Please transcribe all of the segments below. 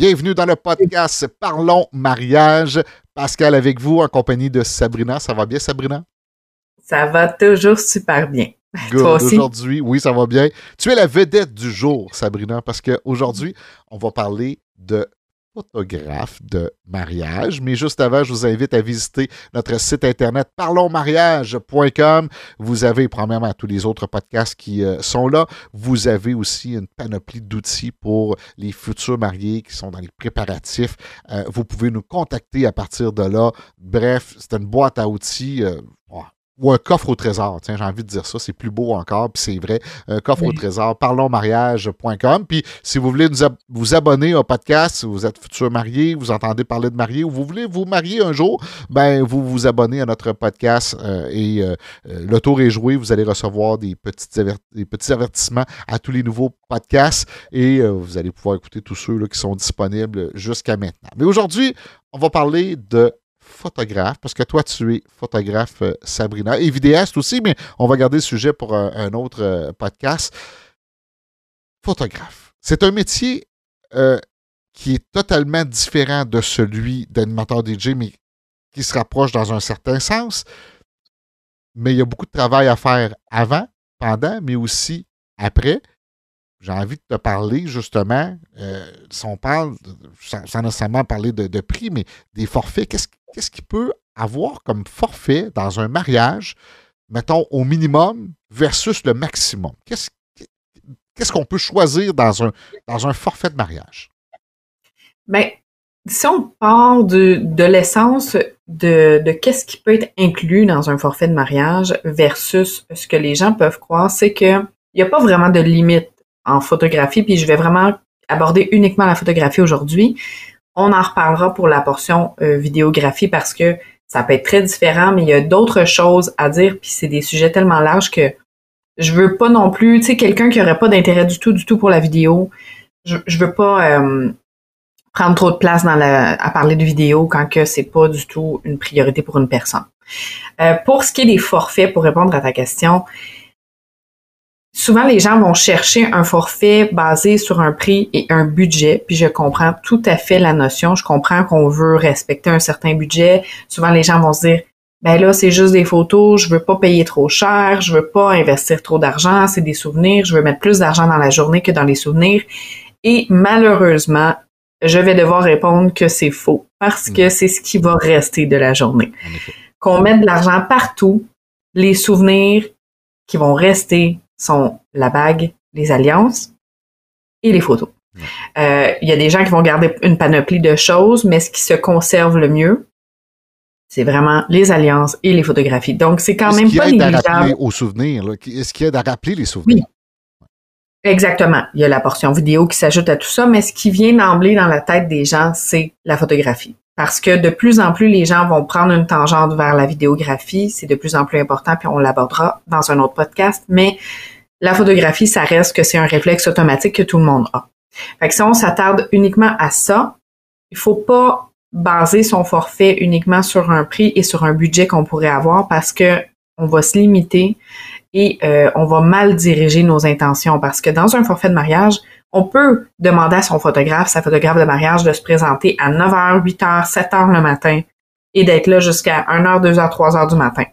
Bienvenue dans le podcast Parlons mariage. Pascal avec vous en compagnie de Sabrina. Ça va bien, Sabrina? Ça va toujours super bien. Aujourd'hui, oui, ça va bien. Tu es la vedette du jour, Sabrina, parce qu'aujourd'hui, on va parler de photographe de mariage. Mais juste avant, je vous invite à visiter notre site internet parlonsmariage.com. Vous avez, premièrement, tous les autres podcasts qui euh, sont là. Vous avez aussi une panoplie d'outils pour les futurs mariés qui sont dans les préparatifs. Euh, vous pouvez nous contacter à partir de là. Bref, c'est une boîte à outils. Euh, ou un coffre au trésor. Tiens, j'ai envie de dire ça, c'est plus beau encore, puis c'est vrai. Un coffre au trésor, parlonsmariage.com. Puis si vous voulez vous abonner au podcast, si vous êtes futur marié, vous entendez parler de marié ou vous voulez vous marier un jour, ben vous vous abonnez à notre podcast euh, et euh, euh, le tour est joué. Vous allez recevoir des, des petits avertissements à tous les nouveaux podcasts et vous allez pouvoir écouter tous ceux là, qui sont disponibles jusqu'à maintenant. Mais aujourd'hui, on va parler de photographe, parce que toi, tu es photographe, euh, Sabrina, et vidéaste aussi, mais on va garder le sujet pour un, autre euh, podcast. Photographe. C'est un métier euh, qui est totalement différent de celui d'animateur DJ, mais qui se rapproche dans un certain sens. Mais il y a beaucoup de travail à faire avant, pendant, mais aussi après j'ai envie de te parler justement, euh, si on parle, sans, nécessairement parler de, prix, mais des forfaits, qu'est-ce, qu'est-ce qu'il peut avoir comme forfait dans un mariage, mettons au minimum versus le maximum? Qu'est-ce, qu'on peut choisir dans un, forfait de mariage? Bien, si on part de, l'essence de, de qu'est-ce qui peut être inclus dans un forfait de mariage versus ce que les gens peuvent croire, c'est qu'il n'y a pas vraiment de limite en photographie, puis je vais vraiment aborder uniquement la photographie aujourd'hui. On en reparlera pour la portion euh, vidéographie parce que ça peut être très différent, mais il y a d'autres choses à dire, puis c'est des sujets tellement larges que je veux pas non plus, tu sais, quelqu'un qui aurait pas d'intérêt du tout, du tout pour la vidéo, je, je veux pas euh, prendre trop de place à parler de vidéo quand que c'est pas du tout une priorité pour une personne. Euh, pour ce qui est des forfaits, pour répondre à ta question, souvent les gens vont chercher un forfait basé sur un prix et un budget, puis je comprends tout à fait la notion. Je comprends qu'on veut respecter un certain budget. Souvent les gens vont se dire ben là c'est juste des photos, je veux pas payer trop cher, je veux pas investir trop d'argent, c'est des souvenirs, je veux mettre plus d'argent dans la journée que dans les souvenirs. Et malheureusement, je vais devoir répondre que c'est faux parce que mm. c'est ce qui va rester de la journée. Qu'on mette de l'argent partout, les souvenirs qui vont rester sont la bague, les alliances et les photos. Euh, il y a des gens qui vont garder une panoplie de choses, mais ce qui se conserve le mieux, c'est vraiment les alliances et les photographies. Donc, c'est quand même pas négligeable. aux souvenirs. Est-ce qu'il y a à rappeler les souvenirs? Oui. Exactement. Il y a la portion vidéo qui s'ajoute à tout ça, mais ce qui vient d'emblée dans la tête des gens, c'est la photographie. Parce que de plus en plus, les gens vont prendre une tangente vers la vidéographie. C'est de plus en plus important, puis on l'abordera dans un autre podcast. Mais la photographie, ça reste que c'est un réflexe automatique que tout le monde a. Fait que si on s'attarde uniquement à ça, il faut pas baser son forfait uniquement sur un prix et sur un budget qu'on pourrait avoir parce que on va se limiter et euh, on va mal diriger nos intentions parce que dans un forfait de mariage, on peut demander à son photographe, sa photographe de mariage, de se présenter à 9h, 8h, 7h le matin et d'être là jusqu'à 1h, 2h, 3h du matin.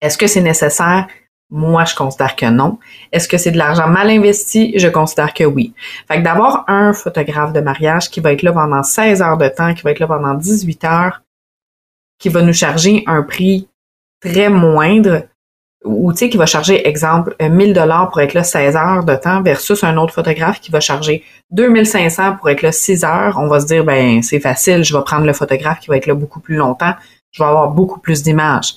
Est-ce que c'est nécessaire? Moi, je considère que non. Est-ce que c'est de l'argent mal investi? Je considère que oui. Fait que d'avoir un photographe de mariage qui va être là pendant 16 heures de temps, qui va être là pendant 18 heures, qui va nous charger un prix très moindre, ou tu sais, qui va charger, exemple, 1000 dollars pour être là 16 heures de temps versus un autre photographe qui va charger 2500 pour être là 6 heures, on va se dire, ben, c'est facile, je vais prendre le photographe qui va être là beaucoup plus longtemps, je vais avoir beaucoup plus d'images.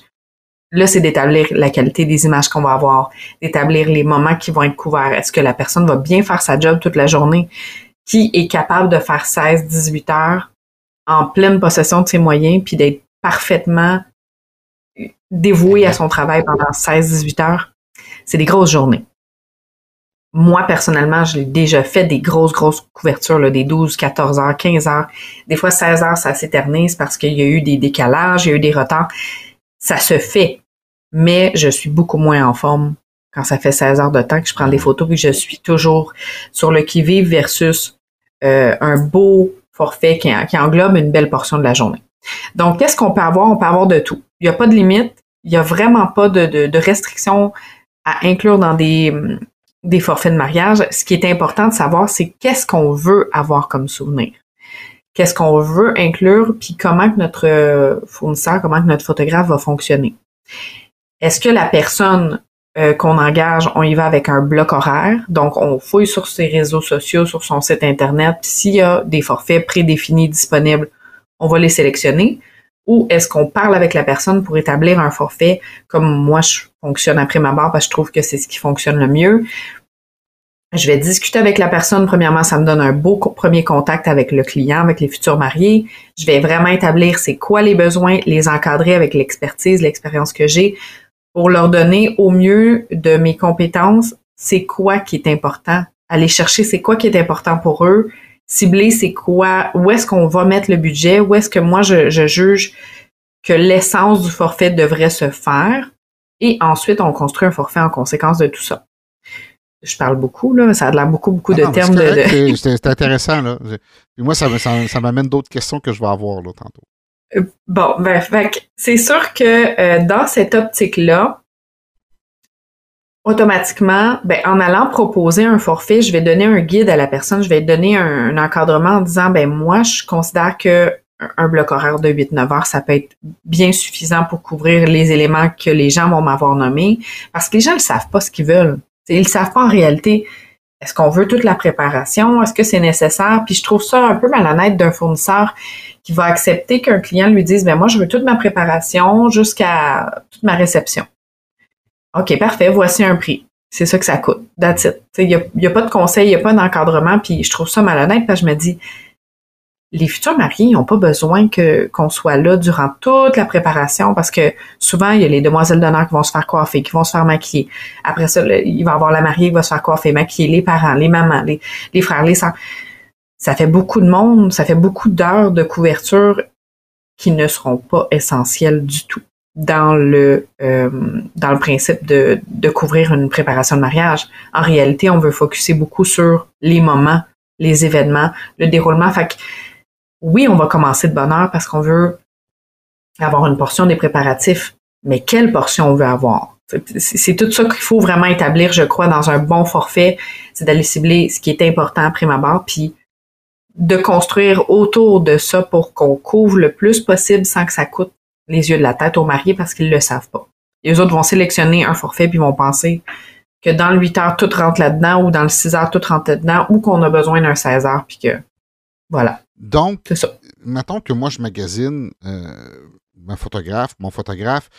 Là, c'est d'établir la qualité des images qu'on va avoir, d'établir les moments qui vont être couverts. Est-ce que la personne va bien faire sa job toute la journée? Qui est capable de faire 16, 18 heures en pleine possession de ses moyens puis d'être parfaitement dévoué à son travail pendant 16-18 heures, c'est des grosses journées. Moi, personnellement, j'ai déjà fait des grosses, grosses couvertures, là, des 12, 14 heures, 15 heures. Des fois, 16 heures, ça s'éternise parce qu'il y a eu des décalages, il y a eu des retards. Ça se fait. Mais je suis beaucoup moins en forme quand ça fait 16 heures de temps que je prends des photos et que je suis toujours sur le qui-vive versus un beau forfait qui, qui englobe une belle portion de la journée. Donc, qu'est-ce qu'on peut avoir? On peut avoir de tout. Il n'y a pas de limite. Il n'y a vraiment pas de, de, de restrictions à inclure dans des, des forfaits de mariage. Ce qui est important de savoir, c'est qu'est-ce qu'on veut avoir comme souvenir. Qu'est-ce qu'on veut inclure, puis comment que notre fournisseur, comment que notre photographe va fonctionner. Est-ce que la personne euh, qu'on engage, on y va avec un bloc horaire? Donc, on fouille sur ses réseaux sociaux, sur son site Internet. S'il y a des forfaits prédéfinis disponibles, on va les sélectionner. Ou est-ce qu'on parle avec la personne pour établir un forfait comme moi je fonctionne après ma barre parce que je trouve que c'est ce qui fonctionne le mieux? Je vais discuter avec la personne. Premièrement, ça me donne un beau premier contact avec le client, avec les futurs mariés. Je vais vraiment établir c'est quoi les besoins, les encadrer avec l'expertise, l'expérience que j'ai pour leur donner au mieux de mes compétences, c'est quoi qui est important. Aller chercher c'est quoi qui est important pour eux. Cibler c'est quoi, où est-ce qu'on va mettre le budget, où est-ce que moi je, juge que l'essence du forfait devrait se faire. Et ensuite, on construit un forfait en conséquence de tout ça. Je parle beaucoup, là. Ça a l'air beaucoup, beaucoup de termes. de, C'est intéressant, là. moi, ça, ça m'amène d'autres questions que je vais avoir, là, tantôt. Euh, bon, ben, c'est sûr que euh, dans cette optique-là, automatiquement, ben, en allant proposer un forfait, je vais donner un guide à la personne, je vais donner un, encadrement en disant, ben moi, je considère que un bloc horaire de 8-9 heures, ça peut être bien suffisant pour couvrir les éléments que les gens vont m'avoir nommés, parce que les gens ne savent pas ce qu'ils veulent. Ils ne savent pas en réalité est-ce qu'on veut toute la préparation? Est-ce que c'est nécessaire? Puis je trouve ça un peu malhonnête d'un fournisseur qui va accepter qu'un client lui dise, ben moi, je veux toute ma préparation jusqu'à toute ma réception. OK, parfait, voici un prix. C'est ça que ça coûte. That's it. Il n'y a, a, pas de conseil, il n'y a pas d'encadrement, puis je trouve ça malhonnête parce que je me dis, les futurs mariés n'ont pas besoin que qu'on soit là durant toute la préparation parce que souvent il y a les demoiselles d'honneur qui vont se faire coiffer, qui vont se faire maquiller. Après ça, il va y avoir la mariée qui va se faire coiffer, maquiller, les parents, les mamans, les, frères, les sœurs. Ça fait beaucoup de monde, ça fait beaucoup d'heures de couverture qui ne seront pas essentielles du tout dans le euh, dans le principe de, de couvrir une préparation de mariage. En réalité, on veut focuser beaucoup sur les moments, les événements, le déroulement. Fait que, oui, on va commencer de bonne heure parce qu'on veut avoir une portion des préparatifs, mais quelle portion on veut avoir? C'est tout ça qu'il faut vraiment établir, je crois, dans un bon forfait, c'est d'aller cibler ce qui est important après ma puis de construire autour de ça pour qu'on couvre le plus possible sans que ça coûte les yeux de la tête aux mariés parce qu'ils le savent pas. Les autres vont sélectionner un forfait puis vont penser que dans le 8 heures, tout rentre là-dedans ou dans le 6 heures, tout rentre là-dedans ou qu'on a besoin d'un 16 heures puis que voilà. Donc, mettons que moi, je magasine euh, ma photographe, mon photographe.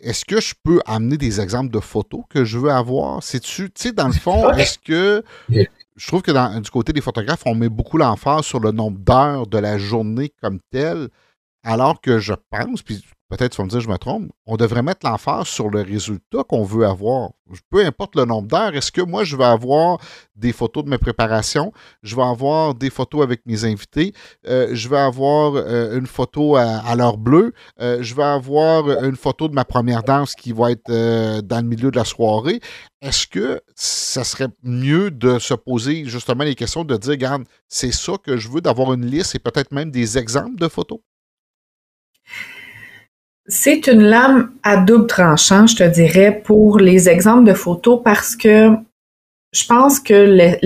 Est-ce que je peux amener des exemples de photos que je veux avoir? C'est-tu, tu sais, dans le fond, est-ce que je trouve que du côté des photographes, on met beaucoup l'emphase sur le nombre d'heures de la journée comme telle, alors que je pense, puis peut-être tu vas me dire je me trompe, on devrait mettre l'emphase sur le résultat qu'on veut avoir. Peu importe le nombre d'heures, est-ce que moi je vais avoir des photos de mes préparations, je vais avoir des photos avec mes invités, euh, je vais avoir euh, une photo à, l'heure bleue, euh, je vais avoir une photo de ma première danse qui va être dans le milieu de la soirée. Est-ce que ça serait mieux de se poser justement les questions de dire, regarde, c'est ça que je veux, d'avoir une liste et peut-être même des exemples de photos? C'est une lame à double tranchant, je te dirais, pour les exemples de photos parce que je pense que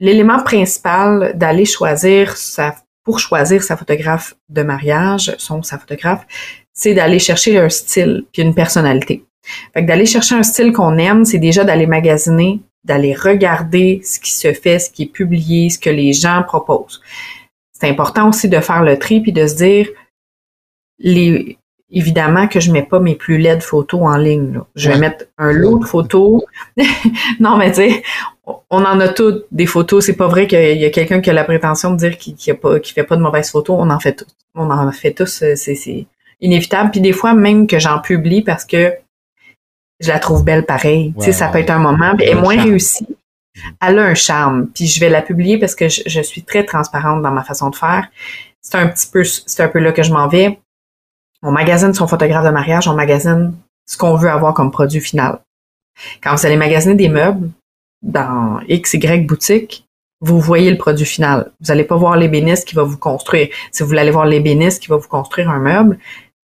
l'élément principal d'aller choisir sa, pour choisir sa photographe de mariage, son sa photographe, c'est d'aller chercher un style puis une personnalité. Fait d'aller chercher un style qu'on aime, c'est déjà d'aller magasiner, d'aller regarder ce qui se fait, ce qui est publié, ce que les gens proposent. C'est important aussi de faire le tri puis de se dire les, évidemment que je mets pas mes plus laides photos en ligne. Je vais mettre un lot de photos. non, mais tu sais, on en a toutes des photos. C'est pas vrai qu'il y a quelqu'un qui a la prétention de dire qu'il qu pas, fait pas de mauvaises photos. On en fait tous. On en fait tous. Euh, c'est inévitable. Puis des fois, même que j'en publie parce que je la trouve belle pareil. tu sais, ça peut être un moment. Elle est moins réussie. Elle a un charme. Puis je vais la publier parce que je, je suis très transparente dans ma façon de faire. C'est un petit peu, c'est un peu là que je m'en vais on magasine son photographe de mariage, on magasine ce qu'on veut avoir comme produit final. Quand vous allez magasiner des meubles dans X, Y boutique, vous voyez le produit final. Vous n'allez pas voir l'ébéniste qui va vous construire. Si vous voulez aller voir l'ébéniste qui va vous construire un meuble,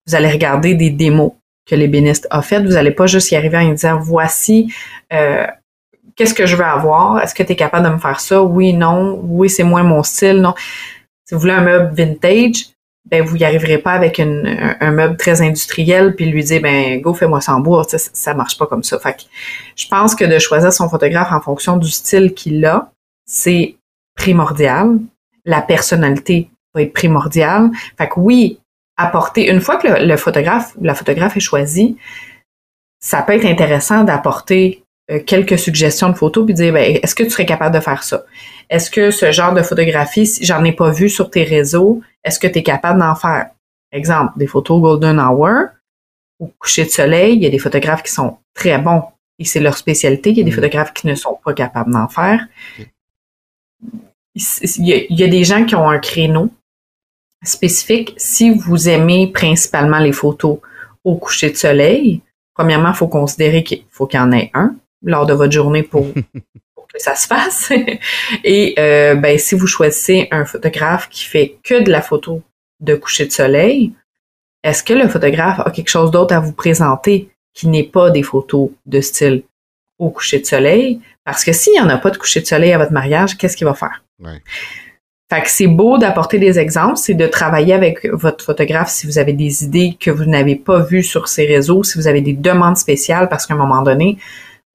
vous allez regarder des démos que l'ébéniste a faites. Vous n'allez pas juste y arriver en disant voici euh, qu'est-ce que je veux avoir? Est-ce que tu es capable de me faire ça? Oui, non. Oui, c'est moins mon style. Non. Si vous voulez un meuble vintage, ben vous y arriverez pas avec un, meuble très industriel puis lui dire ben go fais-moi sans bois. Ça, ça marche pas comme ça. Fait que je pense que de choisir son photographe en fonction du style qu'il a c'est primordial. La personnalité va être primordiale. Fait que oui apporter une fois que le, photographe ou la photographe est choisi ça peut être intéressant d'apporter quelques suggestions de photos puis dire ben, est-ce que tu serais capable de faire ça? Est-ce que ce genre de photographie si j'en ai pas vu sur tes réseaux est-ce que tu es capable d'en faire? Exemple, des photos Golden Hour ou coucher de soleil, il y a des photographes qui sont très bons et c'est leur spécialité. Il y a des mm. photographes qui ne sont pas capables d'en faire. Il y, a, des gens qui ont un créneau spécifique. Si vous aimez principalement les photos au coucher de soleil, premièrement, il faut considérer qu'il faut qu'il y en ait un lors de votre journée pour, que ça se fasse. Et euh, ben, si vous choisissez un photographe qui fait que de la photo de coucher de soleil, est-ce que le photographe a quelque chose d'autre à vous présenter qui n'est pas des photos de style au coucher de soleil? Parce que s'il n'y en a pas de coucher de soleil à votre mariage, qu'est-ce qu'il va faire? Fait que c'est beau d'apporter des exemples, c'est de travailler avec votre photographe si vous avez des idées que vous n'avez pas vues sur ces réseaux, si vous avez des demandes spéciales, parce qu'à un moment donné,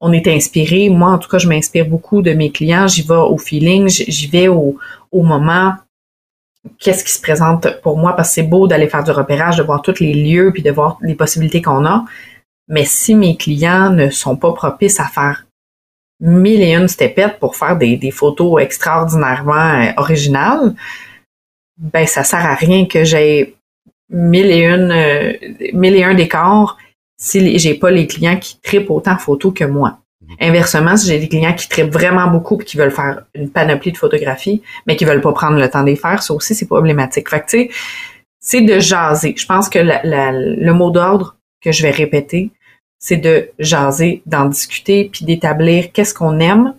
on est inspiré. Moi, en tout cas, je m'inspire beaucoup de mes clients. J'y vais au feeling, j'y vais au, moment. Qu'est-ce qui se présente pour moi? Parce que c'est beau d'aller faire du repérage, de voir tous les lieux, puis de voir les possibilités qu'on a. Mais si mes clients ne sont pas propices à faire mille et une stepettes pour faire des, photos extraordinairement euh, originales, ben ça sert à rien que j'ai mille et euh, mille et un décors si j'ai pas les clients qui tripent autant photo que moi. Mhm. Inversement, si j'ai des clients qui tripent vraiment beaucoup et qui veulent faire une panoplie de photographies, mais qui veulent pas prendre le temps de les faire, ça aussi, c'est problématique. Fait que, tu sais, c'est de jaser. Je pense que le mot d'ordre que je vais répéter, c'est de jaser, d'en discuter, puis d'établir qu'est-ce qu'on aime.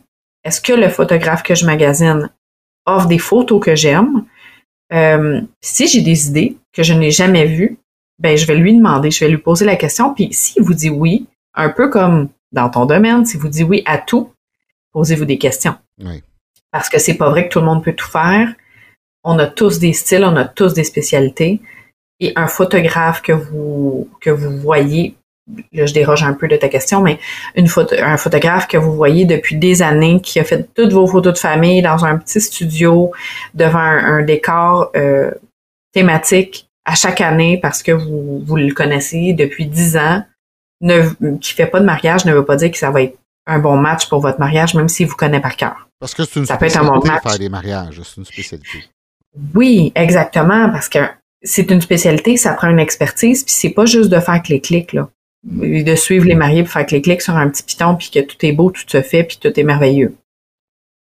Est-ce que le photographe que je magasine offre des photos que j'aime? Euh, si j'ai des idées que je n'ai jamais vues, ben je vais lui demander, je vais lui poser la question, puis s'il vous dit oui, un peu comme dans ton domaine, s'il vous dit oui à tout, posez-vous des questions. Parce que c'est pas vrai que tout le monde peut tout faire. On a tous des styles, on a tous des spécialités. Et un photographe que vous que vous voyez, là je déroge un peu de ta question, mais une photo, un photographe que vous voyez depuis des années, qui a fait toutes vos photos de famille dans un petit studio devant un, décor euh, thématique à chaque année parce que vous, vous le connaissez depuis dix ans, ne, qui fait pas de mariage ne veut pas dire que ça va être un bon match pour votre mariage, même s'il vous connaît par cœur. Parce que c'est une ça spécialité peut être un bon faire des mariages, c'est une spécialité. Oui, exactement, parce que c'est une spécialité, ça prend une expertise, puis c'est pas juste de faire les clics là, de suivre les mariés pour faire les clics sur un petit piton, puis que tout est beau, tout se fait, puis tout est merveilleux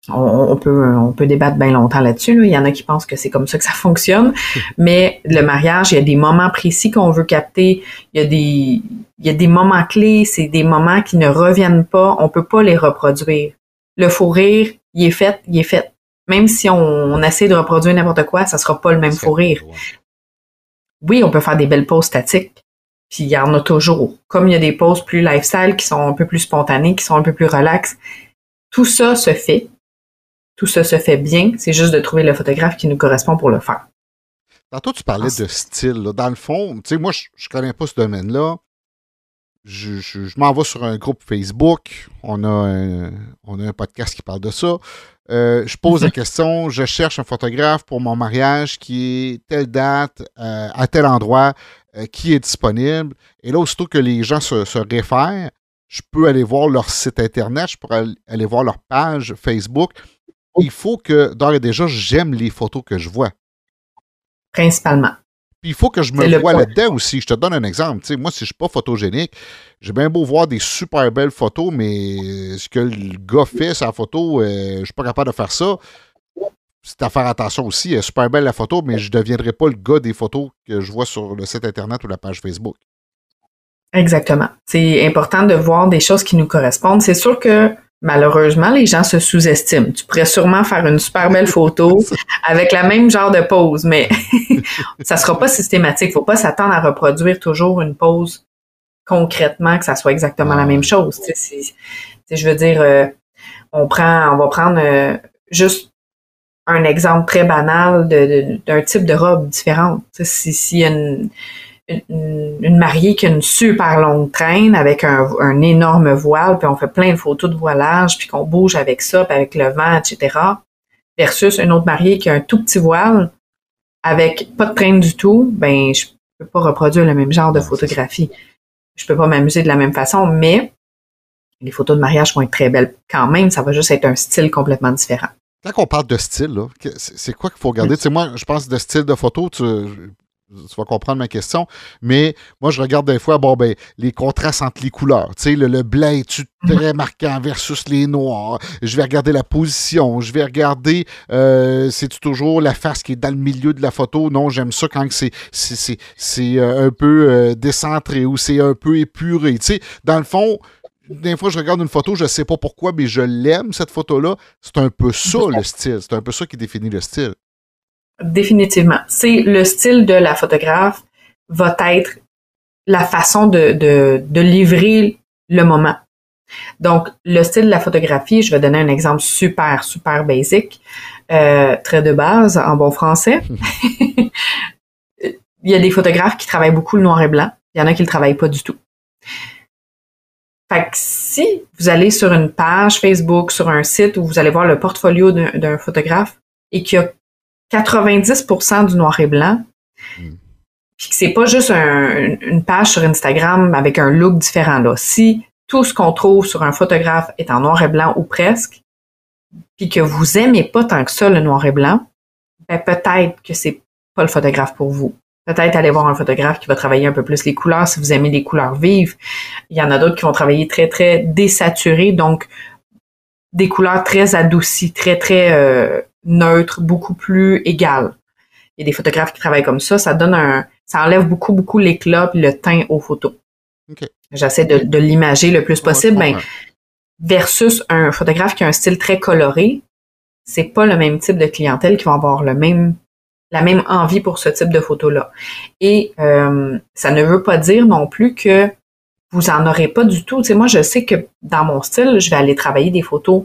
on, peut on peut débattre bien longtemps là-dessus. Il y en a qui pensent que c'est comme ça que ça fonctionne, mais le mariage, il y a des moments précis qu'on veut capter. Il y a des il y a des moments clés, c'est des moments qui ne reviennent pas. On peut pas les reproduire. Le fou rire, il est fait, il est fait. Même si on, essaie de reproduire n'importe quoi, ça sera pas le même fou rire. Oui, on peut faire des belles poses statiques. Puis il y en a toujours. Comme il y a des poses plus lifestyle qui sont un peu plus spontanées, qui sont un peu plus relax. Tout ça se fait tout ça se fait bien, c'est juste de trouver le photographe qui nous correspond pour le faire. Tantôt, tu parlais de style. Dans le fond, tu sais, moi, je, ne connais pas ce domaine-là. Je, je, m'en vais sur un groupe Facebook. On a un, on a un podcast qui parle de ça. Euh, je pose la question, je cherche un photographe pour mon mariage qui est telle date, euh, à tel endroit, euh, qui est disponible. Et là, aussitôt que les gens se, se, réfèrent, je peux aller voir leur site Internet, je peux aller voir leur page Facebook il faut que, d'ores et déjà, j'aime les photos que je vois. Principalement. Puis il faut que je me vois là-dedans aussi. Je te donne un exemple. moi, si je ne suis pas photogénique, j'ai bien beau voir des super belles photos, mais ce que le gars fait sa photo, euh, je ne suis pas capable de faire ça. C'est à faire attention aussi. Super belle la photo, mais je ne deviendrai pas le gars des photos que je vois sur le site Internet ou la page Facebook. Exactement. C'est important de voir des choses qui nous correspondent. C'est sûr que malheureusement, les gens se sous-estiment. Tu pourrais sûrement faire une super belle photo avec la même genre de pose, mais ça sera pas systématique. Faut pas s'attendre à reproduire toujours une pose concrètement que ça soit exactement la même chose. je veux dire, euh, on prend, on va prendre euh, juste un exemple très banal d'un type de robe différente. Si, si y a une, une, mariée qui a une super longue traîne avec un, énorme voile, puis on fait plein de photos de voilage, puis qu'on bouge avec ça, puis avec le vent, etc. Versus une autre mariée qui a un tout petit voile avec pas de traîne du tout, ben je peux pas reproduire le même genre de photographie. Je peux pas m'amuser de la même façon, mais les photos de mariage vont être très belles quand même. Ça va juste être un style complètement différent. Quand on parle de style, c'est quoi qu'il faut regarder? Tu sais, moi, je pense de style de photo, tu, tu vas comprendre ma question. Mais moi, je regarde des fois, bon, ben, les contrastes entre les couleurs. Tu sais, le, blanc est-tu très marquant versus les noirs? Je vais regarder la position. Je vais regarder, euh, c'est-tu toujours la face qui est dans le milieu de la photo? Non, j'aime ça quand c'est, c'est, euh, un peu euh, décentré ou c'est un peu épuré. Tu sais, dans le fond, des fois, je regarde une photo, je ne sais pas pourquoi, mais je l'aime, cette photo-là. C'est un peu ça, le style. C'est un peu ça qui définit le style. Définitivement. C'est le style de la photographe va être la façon de, de, livrer le moment. Donc, le style de la photographie, je vais donner un exemple super, super basic, euh, très de base en bon français. il y a des photographes qui travaillent beaucoup le noir et blanc. Il y en a qui ne le travaillent pas du tout. Fait que si vous allez sur une page Facebook, sur un site où vous allez voir le portfolio d'un photographe et qu'il y a 90% du noir et blanc. Hmm. Puis que c'est pas juste une page sur Instagram avec un look différent là. Si tout ce qu'on trouve sur un photographe est en noir et blanc ou presque, puis que vous aimez pas tant que ça le noir et blanc, ben peut-être que c'est pas le photographe pour vous. Peut-être aller voir un photographe qui va travailler un peu plus les couleurs si vous aimez les couleurs vives. Il y en a d'autres qui vont travailler très, très désaturés, donc des couleurs très adoucies, très, très euh, neutre, beaucoup plus égal. Il y a des photographes qui travaillent comme ça, ça donne un, ça enlève beaucoup, beaucoup l'éclat et le teint aux photos. J'essaie de, de l'imager le plus possible, ben, versus un photographe qui a un style très coloré, c'est pas le même type de clientèle qui va avoir le même la même envie pour ce type de photo-là. Et euh, ça ne veut pas dire non plus que vous en aurez pas du tout. Tu sais, moi, je sais que dans mon style, je vais aller travailler des photos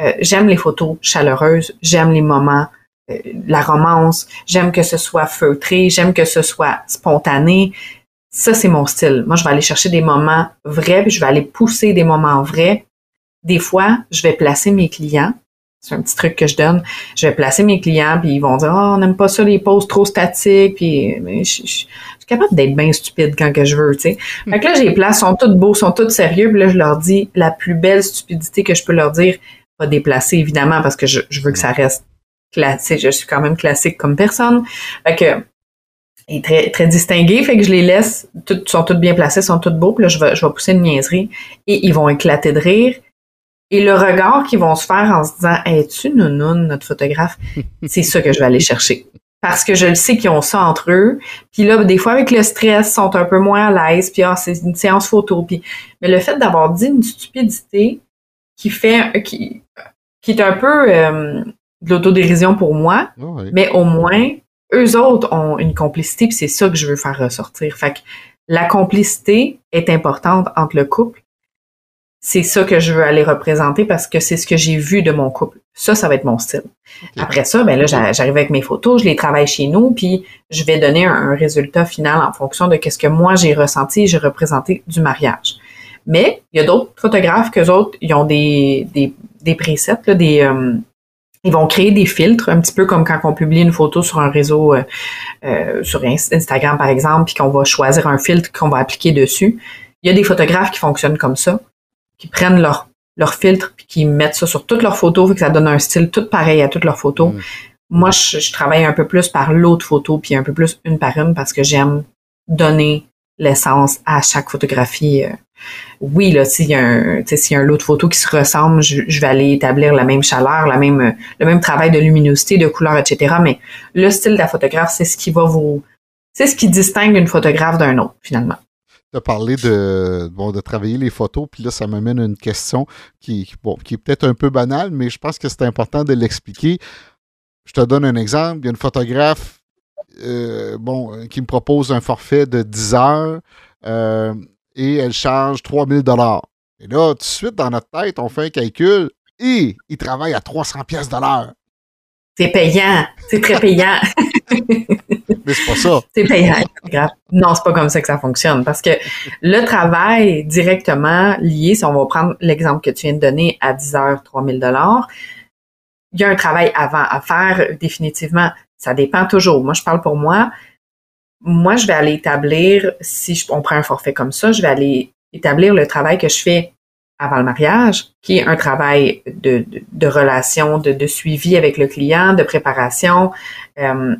euh, j'aime les photos chaleureuses, j'aime les moments, euh, la romance, j'aime que ce soit feutré, j'aime que ce soit spontané. Ça, c'est mon style. Moi, je vais aller chercher des moments vrais, puis je vais aller pousser des moments vrais. Des fois, je vais placer mes clients. C'est un petit truc que je donne. Je vais placer mes clients, puis ils vont dire Oh, on n'aime pas ça, les poses trop statiques, puis je, suis capable d'être bien stupide quand que je veux, tu sais. Fait que là, j'ai les places, sont toutes beaux, sont toutes sérieux, puis là, je leur dis la plus belle stupidité que je peux leur dire, pas déplacé, évidemment, parce que je, veux que ça reste classique. Je suis quand même classique comme personne. Fait que, et très, très distingué, fait que je les laisse, toutes, sont toutes bien placées, sont toutes beaux, puis là, je vais, je vais pousser une niaiserie, et ils vont éclater de rire. Et le regard qu'ils vont se faire en se disant Es-tu nounoun, notre photographe? C'est ça que je vais aller chercher. Parce que je le sais qu'ils ont ça entre eux. Puis là, des fois, avec le stress, ils sont un peu moins à l'aise. Puis ah, c'est une séance photo. Puis... Mais le fait d'avoir dit une stupidité qui fait qui, qui est un peu euh, de l'autodérision pour moi, ah mais au moins, eux autres ont une complicité, puis c'est ça que je veux faire ressortir. Fait que la complicité est importante entre le couple. C'est ça que je veux aller représenter parce que c'est ce que j'ai vu de mon couple. Ça, ça va être mon style. Après ça, ben là, j'arrive avec mes photos, je les travaille chez nous, puis je vais donner un, résultat final en fonction de ce que moi j'ai ressenti, j'ai représenté du mariage. Mais il y a d'autres photographes que autres, ils ont des, des, des presets, là, des, euh, ils vont créer des filtres, un petit peu comme quand on publie une photo sur un réseau, euh, euh, sur Instagram par exemple, puis qu'on va choisir un filtre qu'on va appliquer dessus. Il y a des photographes qui fonctionnent comme ça, qui prennent leur, leur filtre puis qui mettent ça sur toutes leurs photos, fait que ça donne un style tout pareil à toutes leurs photos. Mm. Moi, je, je, travaille un peu plus par l'autre photo, puis un peu plus une par une, parce que j'aime donner l'essence à chaque photographie. Euh, oui, là, s'il y a un, y a un lot de photos qui se ressemblent, je, vais aller établir la même chaleur, le même travail de luminosité, de couleur, etc. Mais le style de la photographe, c'est ce qui va vous, c'est ce qui distingue une photographe d'un autre, finalement. as parlé de, bon, de travailler les photos, puis là, ça m'amène à une question qui, est peut-être un peu banale, mais je pense que c'est important de l'expliquer. Je te donne un exemple. Il y a une photographe euh, bon, qui me propose un forfait de 10 heures euh, et elle charge 3000 dollars. Et là, tout de suite, dans notre tête, on fait un calcul et il travaille à 300 pièces de l'heure. C'est payant. C'est très payant. Mais c'est pas ça. C'est payant. Non, c'est pas comme ça que ça fonctionne. Parce que le travail directement lié, si on va prendre l'exemple que tu viens de donner à 10 heures, 3000 dollars, il y a un travail avant à faire définitivement. Ça dépend toujours. Moi, je parle pour moi. Moi, je vais aller établir, si on prend un forfait comme ça, je vais aller établir le travail que je fais avant le mariage, qui est un travail de, de, relation, de, de, suivi avec le client, de préparation. Euh,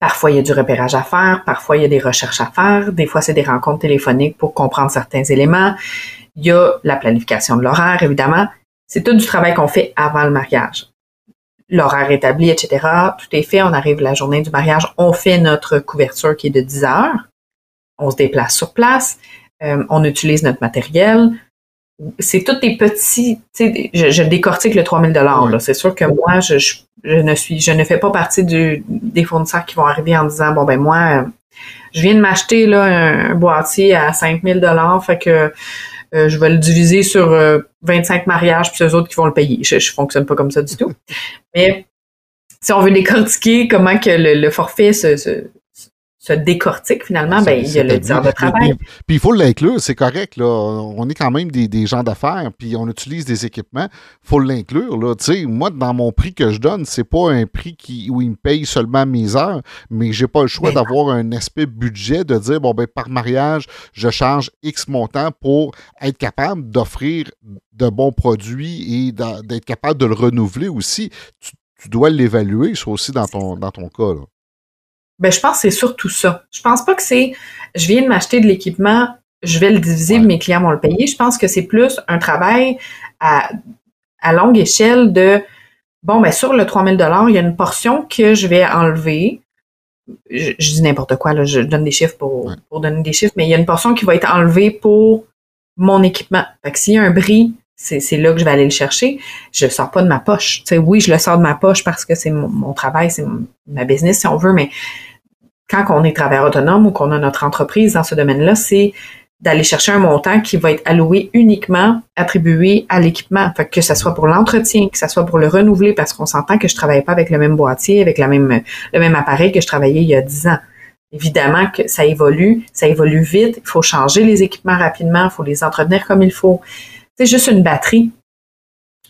parfois, il y a du repérage à faire, parfois, il y a des recherches à faire, des fois, c'est des rencontres téléphoniques pour comprendre certains éléments. Il y a la planification de l'horaire, évidemment. C'est tout du travail qu'on fait avant le mariage. L'horaire établi, etc. Tout est fait. On arrive la journée du mariage. On fait notre couverture qui est de 10 heures. On se déplace sur place. Euh, on utilise notre matériel c'est tous des petits, tu sais, je, décortique le 3000 dollars. C'est sûr que moi, je, je, ne suis, je ne fais pas partie du, des fournisseurs qui vont arriver en disant, bon ben moi, je viens de m'acheter là un, boîtier à 5000 dollars, fait que euh, je vais le diviser sur 25 euh, mariages puis eux autres qui vont le payer. Je, je fonctionne pas comme ça du tout. Mais si on veut décortiquer comment que le, forfait se, se décortique finalement, ben, il y a le dire de travail. Puis, il faut l'inclure, c'est correct. Là. On est quand même des, gens d'affaires, puis on utilise des équipements. Il faut l'inclure. Là. moi, dans mon prix que je donne, c'est pas un prix qui, où il me paye seulement mes heures, mais j'ai pas le choix d'avoir un aspect budget, de dire bon ben par mariage, je charge X montant pour être capable d'offrir de bons produits et d'être capable de le renouveler aussi. Tu, dois l'évaluer, ça aussi dans ton, dans ton cas. Là. Ben, je pense que c'est surtout ça. Je pense pas que c'est je viens de m'acheter de l'équipement, je vais le diviser, mes clients vont le payer. Je pense que c'est plus un travail à, à longue échelle de bon, ben sur le 3000 dollars, il y a une portion que je vais enlever. Je, dis n'importe quoi, là, je donne des chiffres pour, pour donner des chiffres, mais il y a une portion qui va être enlevée pour mon équipement. Fait que s'il y a un bris, c'est là que je vais aller le chercher. Je le sors pas de ma poche. sais, oui, je le sors de ma poche parce que c'est mon, travail, c'est ma business si on veut, mais quand on est travailleur autonome ou qu'on a notre entreprise dans ce domaine-là, c'est d'aller chercher un montant qui va être alloué uniquement, attribué à l'équipement. Fait que ce soit pour l'entretien, que ce soit pour le renouveler, parce qu'on s'entend que je travaille pas avec le même boîtier, avec la même, le même appareil que je travaillais il y a dix ans. Évidemment que ça évolue, ça évolue vite, il faut changer les équipements rapidement, il faut les entretenir comme il faut. C'est juste une batterie.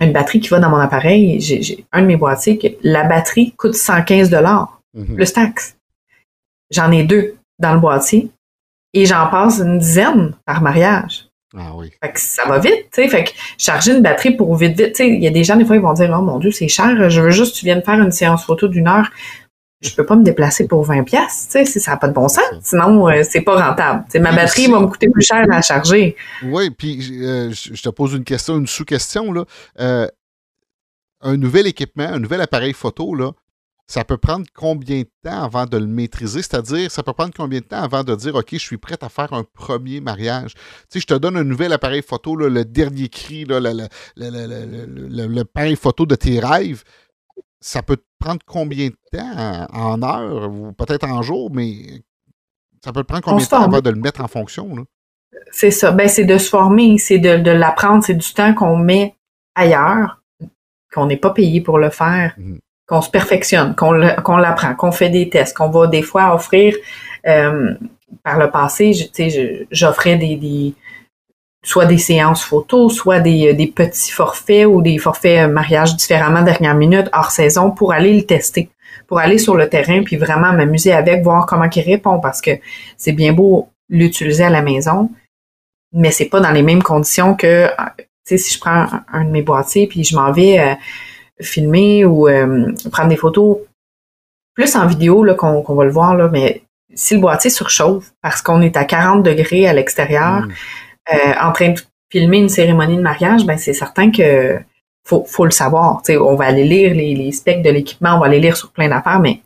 Une batterie qui va dans mon appareil. J'ai un de mes boîtiers que la batterie coûte 115 dollars mhm. plus taxe. J'en ai deux dans le boîtier et j'en passe une dizaine par mariage. Ah oui. Fait que ça va vite, tu sais. Fait que charger une batterie pour vite, vite, tu sais. Il y a des gens, des fois, ils vont dire, oh mon Dieu, c'est cher, je veux juste que tu viennes faire une séance photo d'une heure je peux pas me déplacer pour 20 pièces, tu sais, ça n'a pas de bon sens. Sinon, euh, c'est pas rentable. ma batterie va me coûter plus cher à charger. Oui, puis euh, je te pose une question, une sous-question là. Euh, un nouvel équipement, un nouvel appareil photo là, ça peut prendre combien de temps avant de le maîtriser? C'est-à-dire, ça peut prendre combien de temps avant de dire, OK, je suis prêt à faire un premier mariage? Tu sais, je te donne un nouvel appareil photo, le dernier cri, l'appareil photo de tes rêves ça peut prendre combien de temps en heure ou peut-être en jour, mais ça peut prendre combien de temps avant de le mettre en fonction? C'est ça. Ben, c'est de se former, c'est de, l'apprendre, c'est du temps qu'on met ailleurs, qu'on n'est pas payé pour le faire, mmh. Qu'on se perfectionne, qu'on l'apprend, qu'on fait des tests, qu'on va des fois offrir. Euh, par le passé, j'offrais des, soit des séances photos, soit des, euh, des petits forfaits ou des forfaits euh, mariage différemment dernière minute, hors saison, pour aller le tester, pour aller sur le terrain puis vraiment m'amuser avec, voir comment il répond parce que c'est bien beau l'utiliser à la maison, mais c'est pas dans les mêmes conditions que, si je prends un de mes boîtiers puis je m'en vais filmer ou prendre des photos plus en vidéo là qu'on va le voir là, mais si le boîtier surchauffe parce qu'on est à 40 degrés à l'extérieur, mmh. Euh, en train de filmer une cérémonie de mariage, ben c'est certain que faut, faut le savoir. on va aller lire les, specs de l'équipement, on va aller lire sur plein d'affaires, mais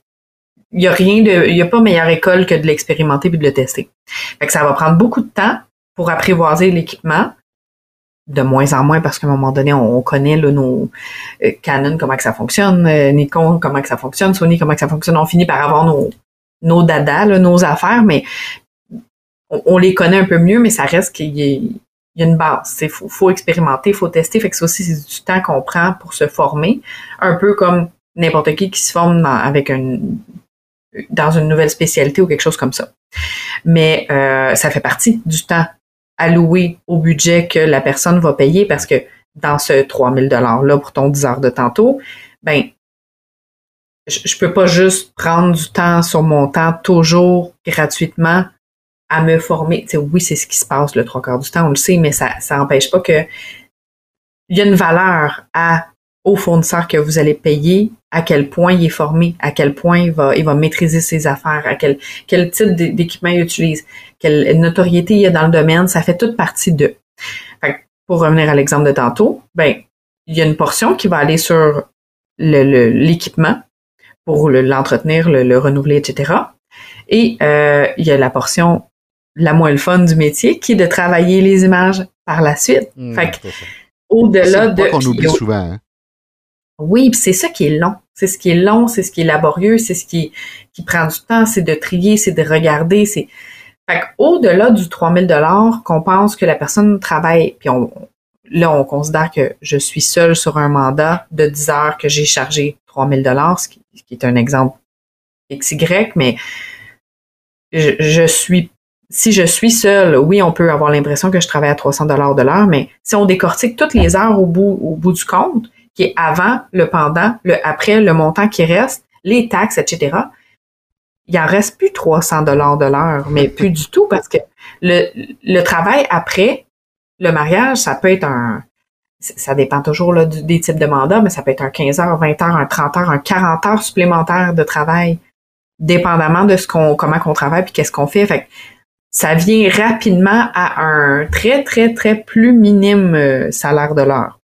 il y a rien de, il y a pas meilleure école que de l'expérimenter puis de le tester. Fait que ça va prendre beaucoup de temps pour apprivoiser l'équipement, de moins en moins parce qu'à un moment donné, on, connaît là, nos euh, Canon, comment que ça fonctionne, euh, Nikon, comment que ça fonctionne, Sony, comment que ça fonctionne. On finit par avoir nos, nos dadas, nos affaires, mais on, les connaît un peu mieux, mais ça reste qu'il y, a une base. Il faut, expérimenter, il faut tester. Fait que ça aussi, c'est du temps qu'on prend pour se former. Un peu comme n'importe qui qui se forme avec un, dans une nouvelle spécialité ou quelque chose comme ça. Mais euh, ça fait partie du temps alloué au budget que la personne va payer parce que dans ce 3000 dollars là pour ton 10 heures de tantôt, ben je, peux pas juste prendre du temps sur mon temps toujours gratuitement à me former. Tu sais, oui, c'est ce qui se passe le trois quarts du temps, on le sait, mais ça n'empêche pas que il y a une valeur à au fournisseur que vous allez payer, à quel point il est formé, à quel point il va, il va maîtriser ses affaires, à quel, quel type d'équipement il utilise, quelle notoriété il y a dans le domaine, ça fait toute partie de. pour revenir à l'exemple de tantôt, ben, il y a une portion qui va aller sur l'équipement le, pour l'entretenir, le, renouveler, etc. Et euh, il y a la portion la moins le fun du métier qui est de travailler les images par la suite. Mmh, fait au-delà de. qu'on oublie souvent. Hein? Oui, c'est ça qui est long. C'est ce qui est long, c'est ce qui est laborieux, c'est ce qui, qui prend du temps, c'est de trier, c'est de regarder, c'est. Fait au-delà du 3000 dollars qu'on pense que la personne travaille, puis on, là, on considère que je suis seule sur un mandat de 10 heures que j'ai chargé 3000 dollars, ce qui, est un exemple XY, mais je, suis si je suis seule, oui, on peut avoir l'impression que je travaille à 300 dollars de l'heure, mais si on décortique toutes les heures au bout, au bout du compte, qui est avant, le pendant, le après, le montant qui reste, les taxes, etc. Il en reste plus 300 dollars de l'heure, mais plus du tout parce que le, le travail après le mariage, ça peut être un, ça dépend toujours là, des types de mandats, mais ça peut être un 15 heures, 20 heures, un 30 heures, un 40 heures supplémentaires de travail, dépendamment de ce qu'on, comment qu'on travaille puis qu'est-ce qu'on fait. Fait ça vient rapidement à un très, très, très plus minime euh, salaire de l'heure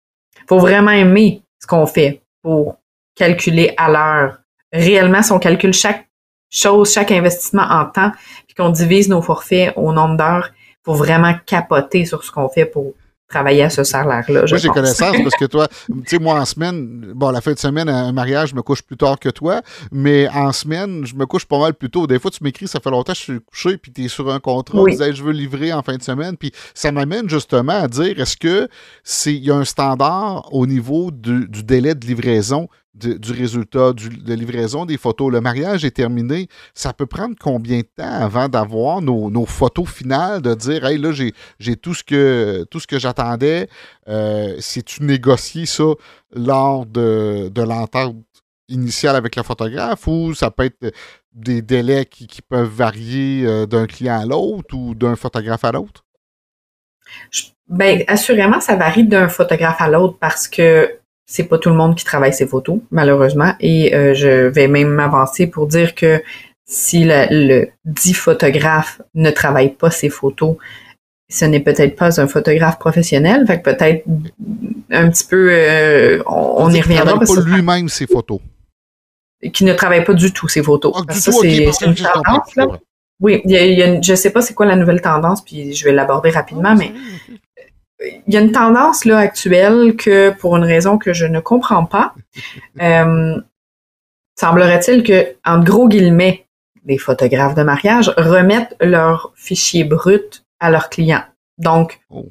faut vraiment aimer ce qu'on fait pour calculer à l'heure. Réellement, si on calcule chaque chose, chaque investissement en temps, puis qu'on divise nos forfaits au nombre d'heures, faut vraiment capoter sur ce qu'on fait pour travailler à ce salaire-là. Moi, j'ai connaissance parce que toi, tu sais, moi, en semaine, bon, la fin de semaine, un mariage, je me couche plus tard que toi, mais en semaine, je me couche pas mal plus tôt. Des fois, tu m'écris, ça fait longtemps que je suis couché, puis tu es sur un contrat, oui. tu je veux livrer en fin de semaine, puis ça m'amène justement à dire, est-ce que c'est, il y a un standard au niveau du délai de livraison du résultat de livraison des photos. Le mariage est terminé. Ça peut prendre combien de temps avant d'avoir nos, photos finales, de dire Hey, là, j'ai tout ce que j'attendais? Euh, C'est-tu négocié ça lors de, l'entente initiale avec le photographe ou ça peut être des délais qui, peuvent varier euh, d'un client à l'autre ou d'un photographe à l'autre? Bien, assurément, ça varie d'un photographe à l'autre parce que c'est pas tout le monde qui travaille ses photos, malheureusement. Et euh, je vais même m'avancer pour dire que si le, dit photographe ne travaille pas ses photos, ce n'est peut-être pas un photographe professionnel. Fait que peut-être un petit peu, euh, on, y reviendra. Il ne pas lui-même ses photos. Qui ne travaille pas du tout ses photos. Ah, ça, c'est une tendance. Là. Oui, il y a, je sais pas c'est quoi la nouvelle tendance, puis je vais l'aborder rapidement, mais il y a une tendance là actuelle que, pour une raison que je ne comprends pas, euh, semblerait-il que, en gros guillemets, les photographes de mariage remettent leurs fichiers bruts à leurs clients. Donc, oh.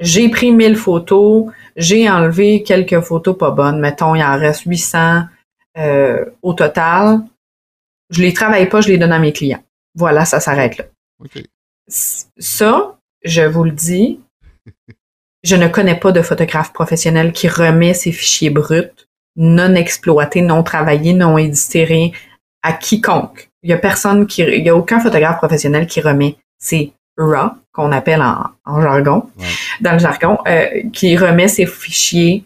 j'ai pris 1000 photos, j'ai enlevé quelques photos pas bonnes, mettons, il en reste 800 euh, au total. Je les travaille pas, je les donne à mes clients. Voilà, ça s'arrête là. Ça, je vous le dis, je ne connais pas de photographe professionnel qui remet ses fichiers bruts, non exploités, non travaillés, non édités, rien, à quiconque. Il y a personne qui, il y a aucun photographe professionnel qui remet ses RAW, qu'on appelle en, jargon, dans le jargon, euh, qui remet ses fichiers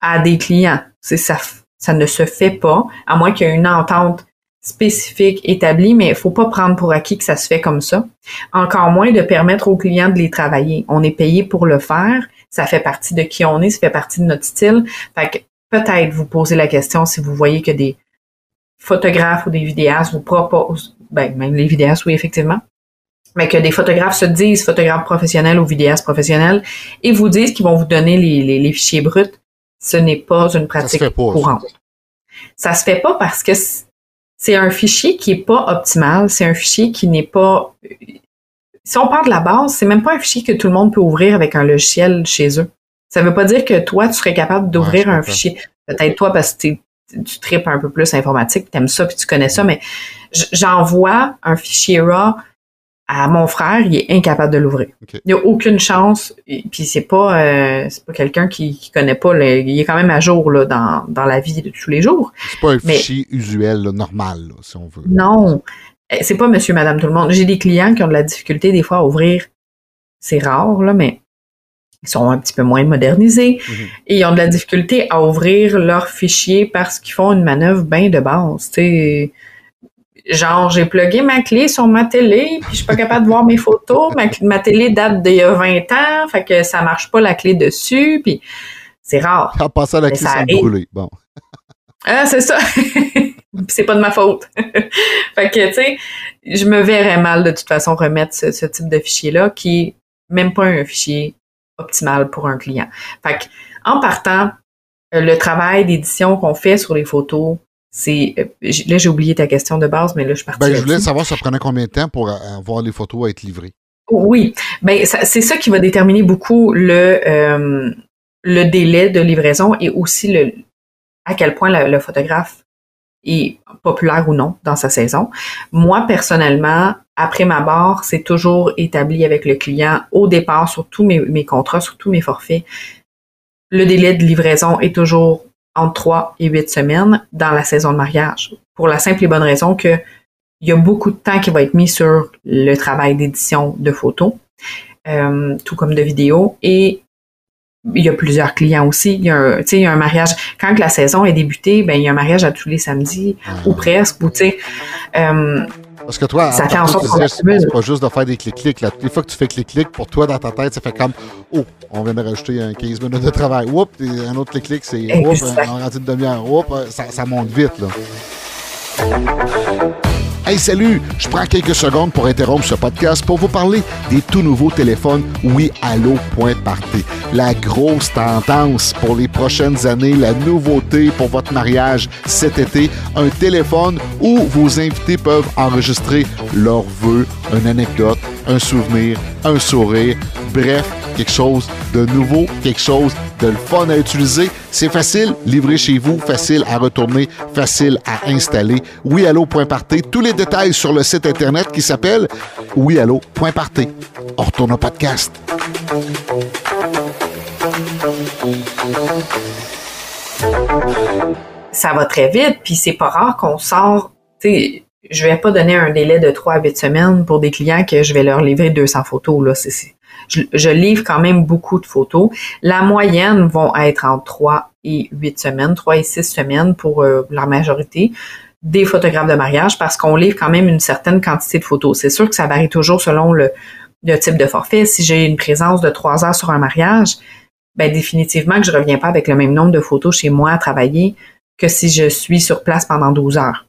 à des clients. C'est ça, ça ne se fait pas, à moins qu'il y ait une entente spécifique établi, mais il faut pas prendre pour acquis que ça se fait comme ça. Encore moins de permettre aux clients de les travailler. On est payé pour le faire. Ça fait partie de qui on est, ça fait partie de notre style. Fait que peut-être vous poser la question si vous voyez que des photographes ou des vidéastes vous proposent, ben, même les vidéastes, oui, effectivement, mais que des photographes se disent photographes professionnels ou vidéastes professionnels et vous disent qu'ils vont vous donner les, les, fichiers bruts, ce n'est pas une pratique courante. Ça se fait pas parce que c'est un fichier qui est pas optimal, c'est un fichier qui n'est pas si on parle de la base, c'est même pas un fichier que tout le monde peut ouvrir avec un logiciel chez eux. Ça veut pas dire que toi, tu serais capable d'ouvrir un fichier. Peut-être toi, parce que tu tripes un peu plus informatique, tu aimes ça, puis tu connais ça, mais j'envoie un fichier RAW à mon frère, il est incapable de l'ouvrir. Il n'y a aucune chance, puis c'est pas euh, c'est pas quelqu'un qui, qui connaît pas, il est quand même à jour là, dans, dans la vie de tous les jours. C'est pas un fichier usuel, normal, si on veut. Non, eh, c'est pas monsieur, madame, tout le monde. J'ai des clients qui ont de la difficulté des fois à ouvrir. C'est rare, là, mais ils sont un petit peu moins modernisés mhm. et ils ont de la difficulté à ouvrir leur fichier parce qu'ils font une manœuvre bien de base. sais Genre, j'ai plugué ma clé sur ma télé, puis je suis pas capable de voir mes photos. Ma, ma télé date d'il y a 20 ans, fait que ça marche pas la clé dessus, puis c'est rare. En passant la clé sans brûler, bon. Ah, c'est ça. c'est pas de ma faute. fait que, tu sais, je me verrais mal de toute façon remettre ce, type de fichier-là qui est même pas un fichier optimal pour un client. Fait que, en partant, euh, le travail d'édition qu'on fait sur les photos, c'est euh, là j'ai oublié ta question de base, mais là je partais. Ben, je voulais savoir ça prenait combien de temps pour avoir les photos à être livrées? Oui, ben c'est ça qui va déterminer beaucoup le euh, le délai de livraison et aussi le à quel point le photographe est populaire ou non dans sa saison. Moi, personnellement, après ma barre, c'est toujours établi avec le client au départ sur tous mes, mes, contrats, sur tous mes forfaits. Le délai de livraison est toujours entre 3 et 8 semaines dans la saison de mariage. Pour la simple et bonne raison que il y a beaucoup de temps qui va être mis sur le travail d'édition de photos, euh, tout comme de vidéos, et il y a plusieurs clients aussi. Il y a un, il y a un mariage. Quand la saison est débutée, ben, il y a un mariage à tous les samedis, ou presque, ou tu sais. Euh, parce que toi, ça fait en sorte c'est pas juste de faire des clics-clics. Les fois que tu fais clic-clic, pour toi, dans ta tête, ça fait comme Oh, on vient de rajouter un 15 minutes de travail. Oups, un autre clic-clic, c'est Oups, on rentre une demi-heure. Oups, ça, ça monte vite. là. Hey salut, je prends quelques secondes pour interrompre ce podcast pour vous parler des tout nouveaux téléphones Oui Allo Party. La grosse tendance pour les prochaines années, la nouveauté pour votre mariage cet été, un téléphone où vos invités peuvent enregistrer leurs vœux, une anecdote, un souvenir, un sourire, bref, quelque chose de nouveau, quelque chose de le fun à utiliser. C'est facile, livré chez vous, facile à retourner, facile à installer. WeAllo.party. Tous les sur le site internet qui s'appelle WeAllo.party. On retourne au podcast. Ça va très vite, puis c'est pas rare qu'on sort, tu je vais pas donner un délai de 3 à 8 semaines pour des clients que je vais leur livrer 200 photos. Là. C'est, je, livre quand même beaucoup de photos. La moyenne vont être entre 3 et 8 semaines, 3 et 6 semaines pour euh, la majorité des photographes de mariage parce qu'on livre quand même une certaine quantité de photos. C'est sûr que ça varie toujours selon le, type de forfait. Si j'ai une présence de 3 heures sur un mariage, ben définitivement que je reviens pas avec le même nombre de photos chez moi à travailler que si je suis sur place pendant 12 heures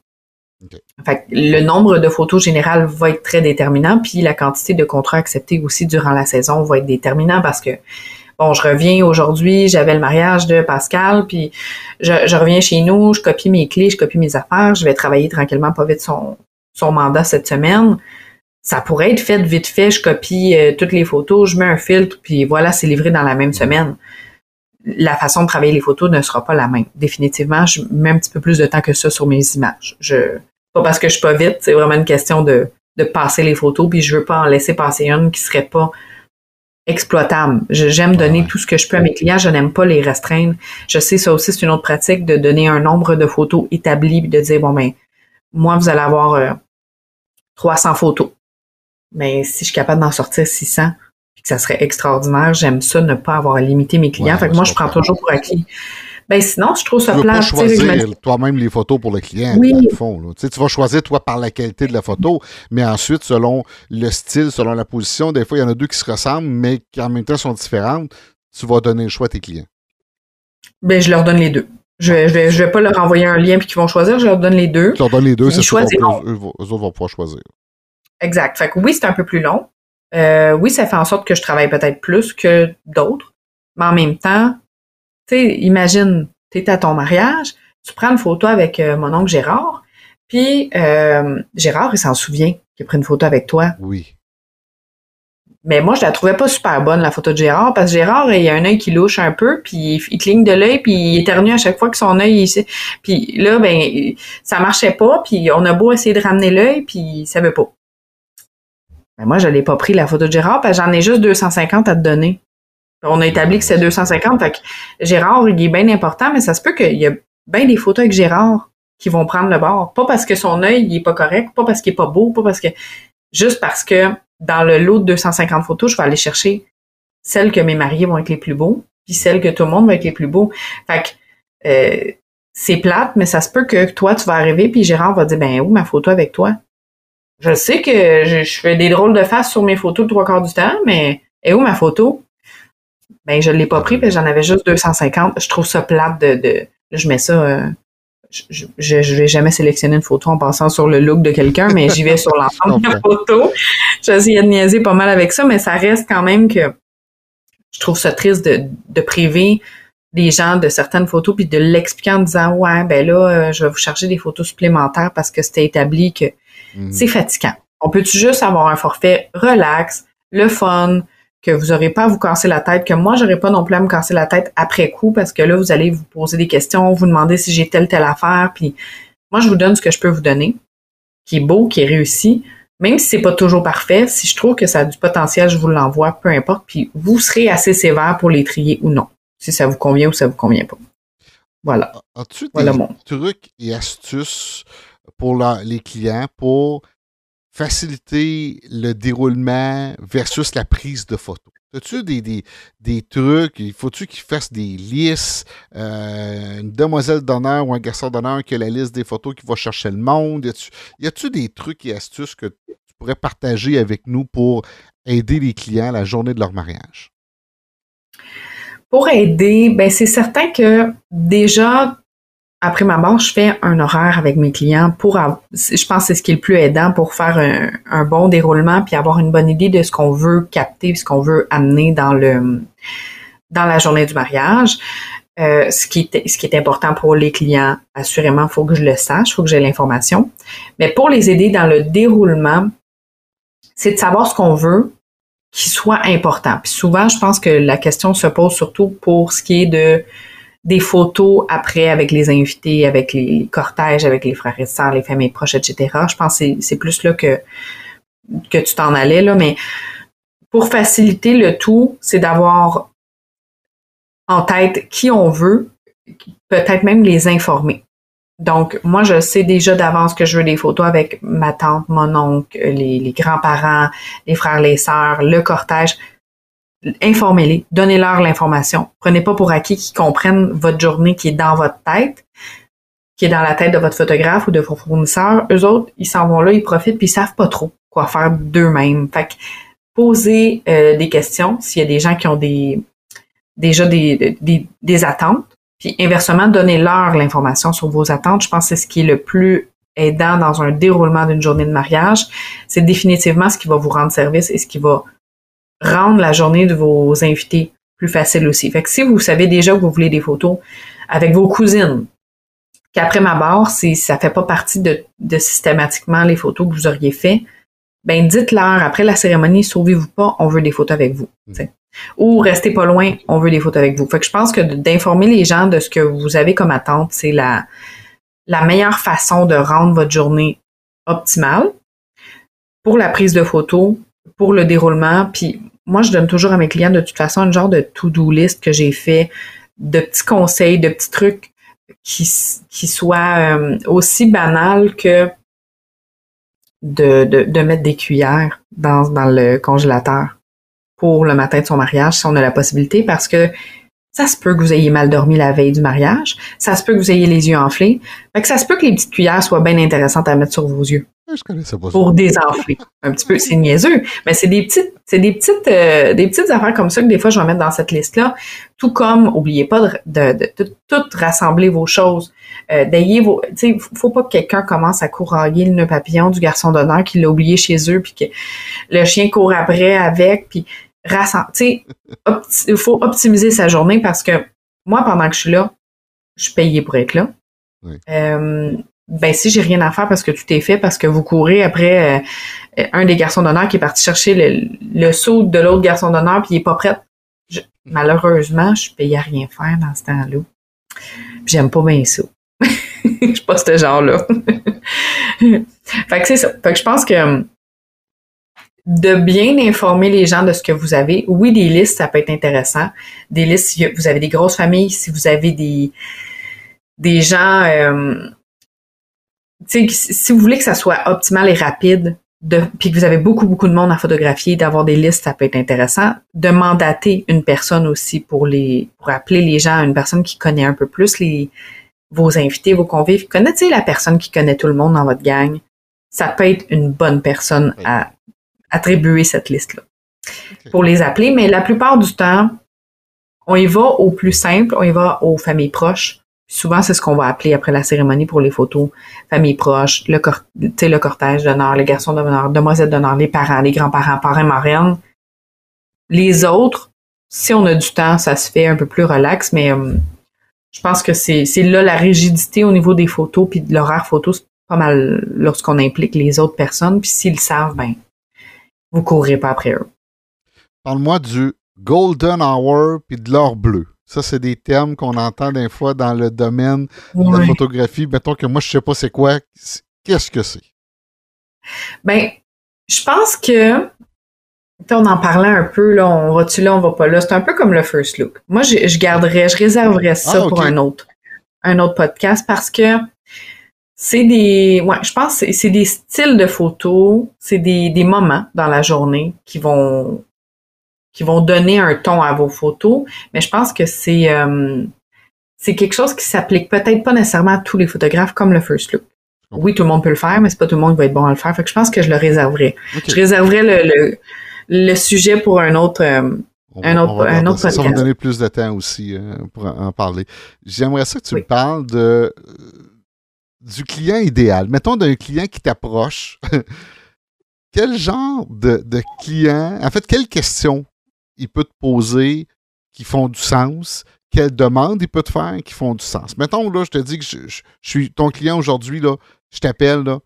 le nombre de photos générales va être très déterminant, puis la quantité de contrats acceptés aussi durant la saison va être déterminant parce que bon, je reviens aujourd'hui, j'avais le mariage de Pascal, puis je, reviens chez nous, je copie mes clés, je copie mes affaires, je vais travailler tranquillement pas vite son, mandat cette semaine. Ça pourrait être fait vite fait, je copie euh, toutes les photos, je mets un filtre, puis voilà, c'est livré dans la même semaine. La façon de travailler les photos ne sera pas la même. Définitivement, je mets un petit peu plus de temps que ça sur mes images. Pas parce que je suis pas vite, c'est vraiment une question de, de passer les photos, puis je veux pas en laisser passer une qui serait pas exploitable. J'aime donner tout ce que je peux à mes clients, je n'aime pas les restreindre. Je sais ça aussi, c'est une autre pratique de donner un nombre de photos établi, puis de dire, bon ben, moi, vous allez avoir 300 euh, photos. Mais si je suis capable d'en sortir 600, puis que ça serait extraordinaire, j'aime ça, ne pas avoir à limiter mes clients. fait que moi, je prends toujours pour acquis ben sinon, je trouve ça tu Pas choisir toi-même les photos pour le client, oui. fond. Tu, vas choisir toi par la qualité de la photo, mais ensuite, selon le style, selon la position, des fois, il y en a deux qui se ressemblent, mais qui en même temps sont différentes. Tu vas donner le choix à tes clients. Ben, je leur donne les deux. Je vais, je vais, je vais pas leur envoyer un lien puis qu'ils vont choisir, je leur donne les deux. Tu leur donnes les deux, Ils c'est eux autres vont pouvoir choisir. Exact. Fait que oui, c'est un peu plus long. Euh, oui, ça fait en sorte que je travaille peut-être plus que d'autres. Mais en même temps, tu sais, imagine, tu es à ton mariage, tu prends une photo avec euh, mon oncle Gérard, puis euh, Gérard, il s'en souvient qu'il a pris une photo avec toi. Oui. Mais moi, je la trouvais pas super bonne, la photo de Gérard, parce que Gérard, il a un œil qui louche un peu, puis il, il cligne de l'œil, puis il éternue à chaque fois que son œil, il, puis là, ben, ça marchait pas, puis on a beau essayer de ramener l'œil, puis ça veut pas. Mais moi, je l'ai pas pris, la photo de Gérard, parce que j'en ai juste 250 à te donner. On a établi que c'est 250, fait que Gérard, il est bien important, mais ça se peut qu'il y a bien des photos avec Gérard qui vont prendre le bord. Pas parce que son œil, il est pas correct, pas parce qu'il est pas beau, pas parce que... Juste parce que dans le lot de 250 photos, je vais aller chercher celles que mes mariés vont être les plus beaux, puis celles que tout le monde va être les plus beaux. Fait que euh, c'est plate, mais ça se peut que toi, tu vas arriver, puis Gérard va dire Ben où ma photo avec toi? Je sais que je, fais des drôles de faces sur mes photos le trois quarts du temps, mais est où ma photo? Ben, je l'ai pas pris, que j'en avais juste 250. Je trouve ça plate de. de je mets ça. euh, je, je, je vais jamais sélectionner une photo en passant sur le look de quelqu'un, mais j'y vais sur l'ensemble de la photo. J'essayais de niaiser pas mal avec ça, mais ça reste quand même que je trouve ça triste de, de priver les gens de certaines photos puis de l'expliquer en disant ouais ben là euh, je vais vous charger des photos supplémentaires parce que c'était établi que Mhm. c'est fatigant. On peut-tu juste avoir un forfait relax, le fun, que vous aurez pas à vous casser la tête, que moi j'aurais pas non plus à me casser la tête après coup parce que là vous allez vous poser des questions, vous demander si j'ai telle telle affaire puis moi je vous donne ce que je peux vous donner qui est beau, qui est réussi, même si c'est pas toujours parfait, si je trouve que ça a du potentiel, je vous l'envoie, peu importe, puis vous serez assez sévère pour les trier ou non, si ça vous convient ou ça vous convient pas. Voilà. As-tu des Voilà mon. trucs et astuces pour la- les clients pour faciliter le déroulement versus la prise de photos? As-tu des, des, des trucs? Il faut-tu qu'ils fassent des listes? euh, une demoiselle d'honneur ou un garçon d'honneur qui a la liste des photos qui va chercher le monde? Y a-tu- des trucs et astuces que tu pourrais partager avec nous pour aider les clients la journée de leur mariage? Pour aider, ben c'est certain que déjà, après ma mort, je fais un horaire avec mes clients pour, je pense c'est ce qui est le plus aidant pour faire un, un bon déroulement puis avoir une bonne idée de ce qu'on veut capter, ce qu'on veut amener dans le dans la journée du mariage. Euh, ce, qui est, ce qui est important pour les clients, assurément, il faut que je le sache, il faut que j'ai l'information. Mais pour les aider dans le déroulement, c'est de savoir ce qu'on veut, qui soit important. Puis souvent, je pense que la question se pose surtout pour ce qui est de des photos après avec les invités, avec les, cortèges, avec les frères et sœurs, les familles proches, etc. Je pense que c'est- c'est plus là que, que tu t'en allais, là, mais pour faciliter le tout, c'est d'avoir en tête qui on veut, peut-être même les informer. Donc, moi, je sais déjà d'avance que je veux des photos avec ma tante, mon oncle, les, les grands-parents, les frères, les sœurs, le cortège. Informez-les, donnez-leur l'information. Prenez pas pour acquis qu'ils comprennent votre journée qui est dans votre tête, qui est dans la tête de votre photographe ou de vos fournisseurs. Eux autres, ils s'en vont là, ils profitent, puis ils savent pas trop quoi faire d'eux-mêmes. Fait que posez euh, des questions s'il y a des gens qui ont des déjà des, des, des attentes. Puis inversement, donnez-leur l'information sur vos attentes. Je pense que c'est ce qui est le plus aidant dans un déroulement d'une journée de mariage. C'est définitivement ce qui va vous rendre service et ce qui va rendre la journée de vos invités plus facile aussi. Fait que si vous savez déjà que vous voulez des photos avec vos cousines, qu'après ma barre, si ça fait pas partie de, de systématiquement les photos que vous auriez fait, ben dites-leur après la cérémonie, sauvez-vous pas, on veut des photos avec vous. t'sais. Ou restez pas loin, on veut des photos avec vous. Fait que je pense que d'informer les gens de ce que vous avez comme attente, c'est la, la meilleure façon de rendre votre journée optimale pour la prise de photos, pour le déroulement. Puis moi, je donne toujours à mes clients de toute façon une genre de to-do list que j'ai fait, de petits conseils, de petits trucs qui, qui soient euh, aussi banals que de, de, de mettre des cuillères dans, dans le congélateur pour le matin de son mariage si on a la possibilité parce que ça se peut que vous ayez mal dormi la veille du mariage, ça se peut que vous ayez les yeux enflés, fait que ça se peut que les petites cuillères soient bien intéressantes à mettre sur vos yeux. Je connaissais pas ça. pour désenfler. Un petit peu, c'est niaiseux, mais c'est des petites, c'est des petites, euh, des petites affaires comme ça que des fois je vais mettre dans cette liste-là. Tout comme, oubliez pas de, de, de, de tout rassembler vos choses. Euh, d'ayez vos, tu sais, faut pas que quelqu'un commence à courailler le nœud papillon du garçon d'honneur qui l'a oublié chez eux, puis que le chien court après avec, puis. Tu sais, il faut optimiser sa journée parce que moi, pendant que je suis là, je suis payée pour être là. Oui. Euh, ben si j'ai rien à faire parce que tout est fait, parce que vous courez après euh, un des garçons d'honneur qui est parti chercher le, le saut de l'autre garçon d'honneur puis il est pas prêt. Malheureusement, je suis payée à rien faire dans ce temps-là. J'aime pas bien ça. je suis pas ce genre-là. fait que c'est ça. Fait que je pense que hum, de bien informer les gens de ce que vous avez. Oui, des listes, ça peut être intéressant. Des listes, si vous avez des grosses familles, si vous avez des, des gens, sais, si vous voulez que ça soit optimal et rapide, de, puis que vous avez beaucoup, beaucoup de monde à photographier, d'avoir des listes, ça peut être intéressant. De mandater une personne aussi pour les, pour appeler les gens, une personne qui connaît un peu plus les, vos invités, vos convives. Connaissez la personne qui connaît tout le monde dans votre gang. Ça peut être une bonne personne Oui. à attribuer cette liste-là pour les appeler, mais la plupart du temps, on y va au plus simple, on y va aux familles proches. Souvent, c'est ce qu'on va appeler après la cérémonie pour les photos. Famille proche, le, cortège d'honneur, les garçons d'honneur, demoiselles d'honneur, les parents, les grands-parents, parrains, marraines. Les autres, si on a du temps, ça se fait un peu plus relax, mais hum, je pense que c'est c'est là la rigidité au niveau des photos puis de l'horaire photo, c'est pas mal lorsqu'on implique les autres personnes. Puis s'ils le savent, ben, vous courrez pas après eux. Parle-moi du Golden Hour puis de l'or bleu. Ça, c'est des termes qu'on entend des fois dans le domaine de la photographie. Mettons que moi, je sais pas c'est quoi. Qu'est-ce que c'est? Ben, je pense que on en parlait un peu, là, on va-tu là, on va pas là. C'est un peu comme le first look. Moi, je, je garderais, je réserverais ça Ah, pour un autre, un autre podcast parce que c'est des, ouais, je pense que c'est des styles de photos, c'est des, des moments dans la journée qui vont, qui vont donner un ton à vos photos. Mais je pense que c'est, euh, c'est quelque chose qui s'applique peut-être pas nécessairement à tous les photographes comme le first look. Oui, tout le monde peut le faire, mais c'est pas tout le monde qui va être bon à le faire. Fait que je pense que je le réserverais. Je réserverais le, le, le sujet pour un autre. euh, On Un autre- on va un autre ça. Ça va me donner plus de temps aussi euh, pour en parler. J'aimerais ça que tu Oui. me parles de, du client idéal. Mettons d'un client qui t'approche. Quel genre de, de client, en fait, quelles questions il peut te poser qui font du sens? Quelles demandes il peut te faire qui font du sens? Mettons, là, je te dis que je, je- je suis ton client aujourd'hui, là, je t'appelle, là.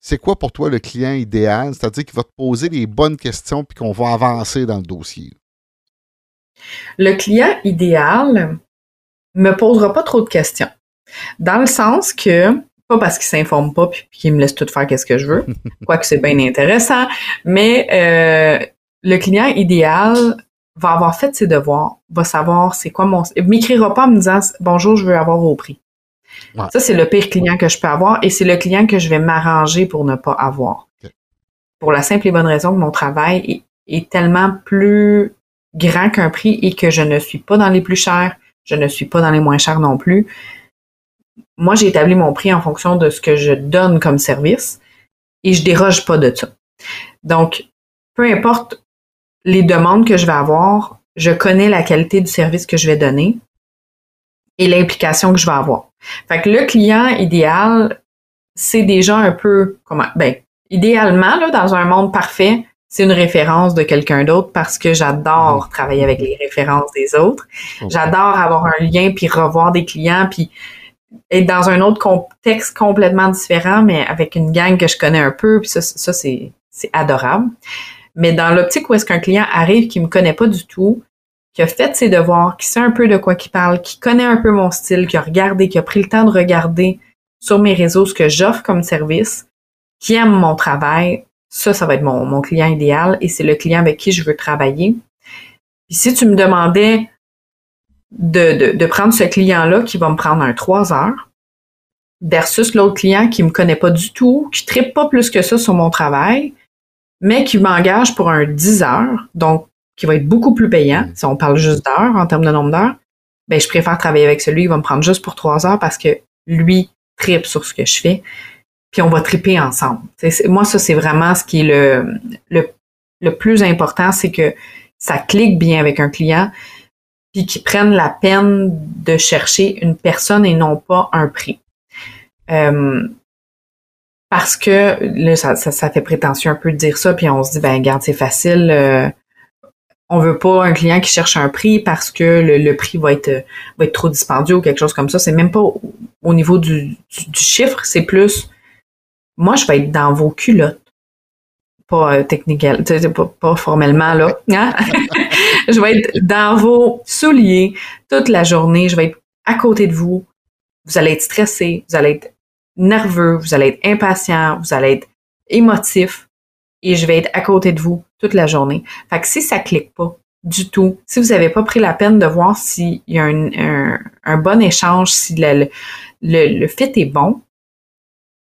C'est quoi pour toi le client idéal? C'est-à-dire qu'il va te poser les bonnes questions puis qu'on va avancer dans le dossier. le client idéal me posera pas trop de questions. Dans le sens que, pas parce qu'il s'informe pas puis puis qu'il me laisse tout faire qu'est-ce que je veux, quoique c'est bien intéressant, mais euh, le client idéal va avoir fait ses devoirs, va savoir c'est quoi mon... Il m'écrira pas en me disant « Bonjour, je veux avoir vos prix Ouais. Ça, c'est le pire client que je peux avoir et c'est le client que je vais m'arranger pour ne pas avoir. Pour la simple et bonne raison que mon travail est, est tellement plus grand qu'un prix et que je ne suis pas dans les plus chers, je ne suis pas dans les moins chers non plus. Moi, j'ai établi mon prix en fonction de ce que je donne comme service et je déroge pas de ça. Donc, peu importe les demandes que je vais avoir, je connais la qualité du service que je vais donner et l'implication que je vais avoir. Fait que le client idéal, c'est déjà un peu comment ben idéalement là dans un monde parfait, c'est une référence de quelqu'un d'autre parce que j'adore travailler avec les références des autres. J'adore avoir un lien puis revoir des clients puis être dans un autre contexte complètement différent mais avec une gang que je connais un peu puis ça ça c'est c'est adorable. Mais dans l'optique où est-ce qu'un client arrive qui me connaît pas du tout, qui a fait ses devoirs, qui sait un peu de quoi qu'il parle, qui connaît un peu mon style, qui a regardé, qui a pris le temps de regarder sur mes réseaux ce que j'offre comme service, qui aime mon travail, ça, ça va être mon, mon client idéal et c'est le client avec qui je veux travailler. Puis si tu me demandais de, de, de prendre ce client-là qui va me prendre un 3 heures versus l'autre client qui me connaît pas du tout, qui ne pas plus que ça sur mon travail, mais qui m'engage pour un 10 heures, donc qui va être beaucoup plus payant, si on parle juste d'heures en termes de nombre d'heures, ben je préfère travailler avec celui qui va me prendre juste pour trois heures parce que lui tripe sur ce que je fais. puis on va triper ensemble. moi, ça, c'est vraiment ce qui est le, le, le plus important, c'est que ça clique bien avec un client, puis qu'ils prennent la peine de chercher une personne et non pas un prix. Euh, parce que là, ça, ça, fait prétentieux un peu de dire ça, puis on se dit, ben regarde, c'est facile. Euh, on veut pas un client qui cherche un prix parce que le, prix va être, va être trop dispendieux ou quelque chose comme ça. C'est même pas au, niveau du, du, chiffre, c'est plus moi, je vais être dans vos culottes. Pas euh, pas, pas, formellement, là. Hein? je vais être dans vos souliers toute la journée. Je vais être à côté de vous. Vous allez être stressé, vous allez être nerveux, vous allez être impatient, vous allez être émotif et je vais être à côté de vous toute la journée. Fait que si ça clique pas du tout, si vous n'avez pas pris la peine de voir s'il y a un, un, bon échange, si le, le, fit est bon,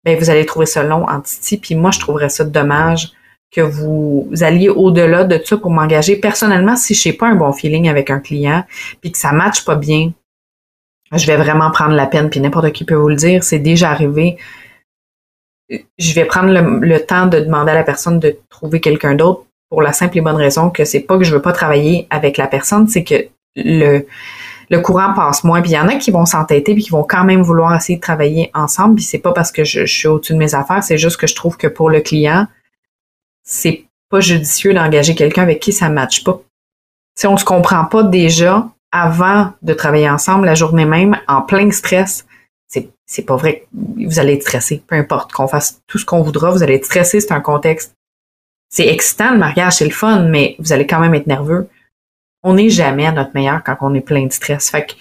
ben vous allez trouver ça long en titi. Puis moi, je trouverais ça dommage que vous, alliez au-delà de ça pour m'engager. Personnellement, si je n'ai pas un bon feeling avec un client, puis que ça matche pas bien, je vais vraiment prendre la peine, puis n'importe qui peut vous le dire, c'est déjà arrivé. Je vais prendre le, temps de demander à la personne de trouver quelqu'un d'autre pour la simple et bonne raison que c'est pas que je veux pas travailler avec la personne, c'est que le, courant passe moins. Puis il y en a qui vont s'entêter puis qui vont quand même vouloir essayer de travailler ensemble. Puis c'est pas parce que je, je suis au-dessus de mes affaires, c'est juste que je trouve que pour le client, c'est pas judicieux d'engager quelqu'un avec qui ça ne matche pas. Si on se comprend pas déjà avant de travailler ensemble la journée même, en plein stress, c'est, c'est pas vrai. Vous allez être stressé. Peu importe qu'on fasse tout ce qu'on voudra, vous allez être stressé. C'est un contexte. C'est excitant, le mariage, c'est le fun, mais vous allez quand même être nerveux. On n'est jamais à notre meilleur quand on est plein de stress. Fait que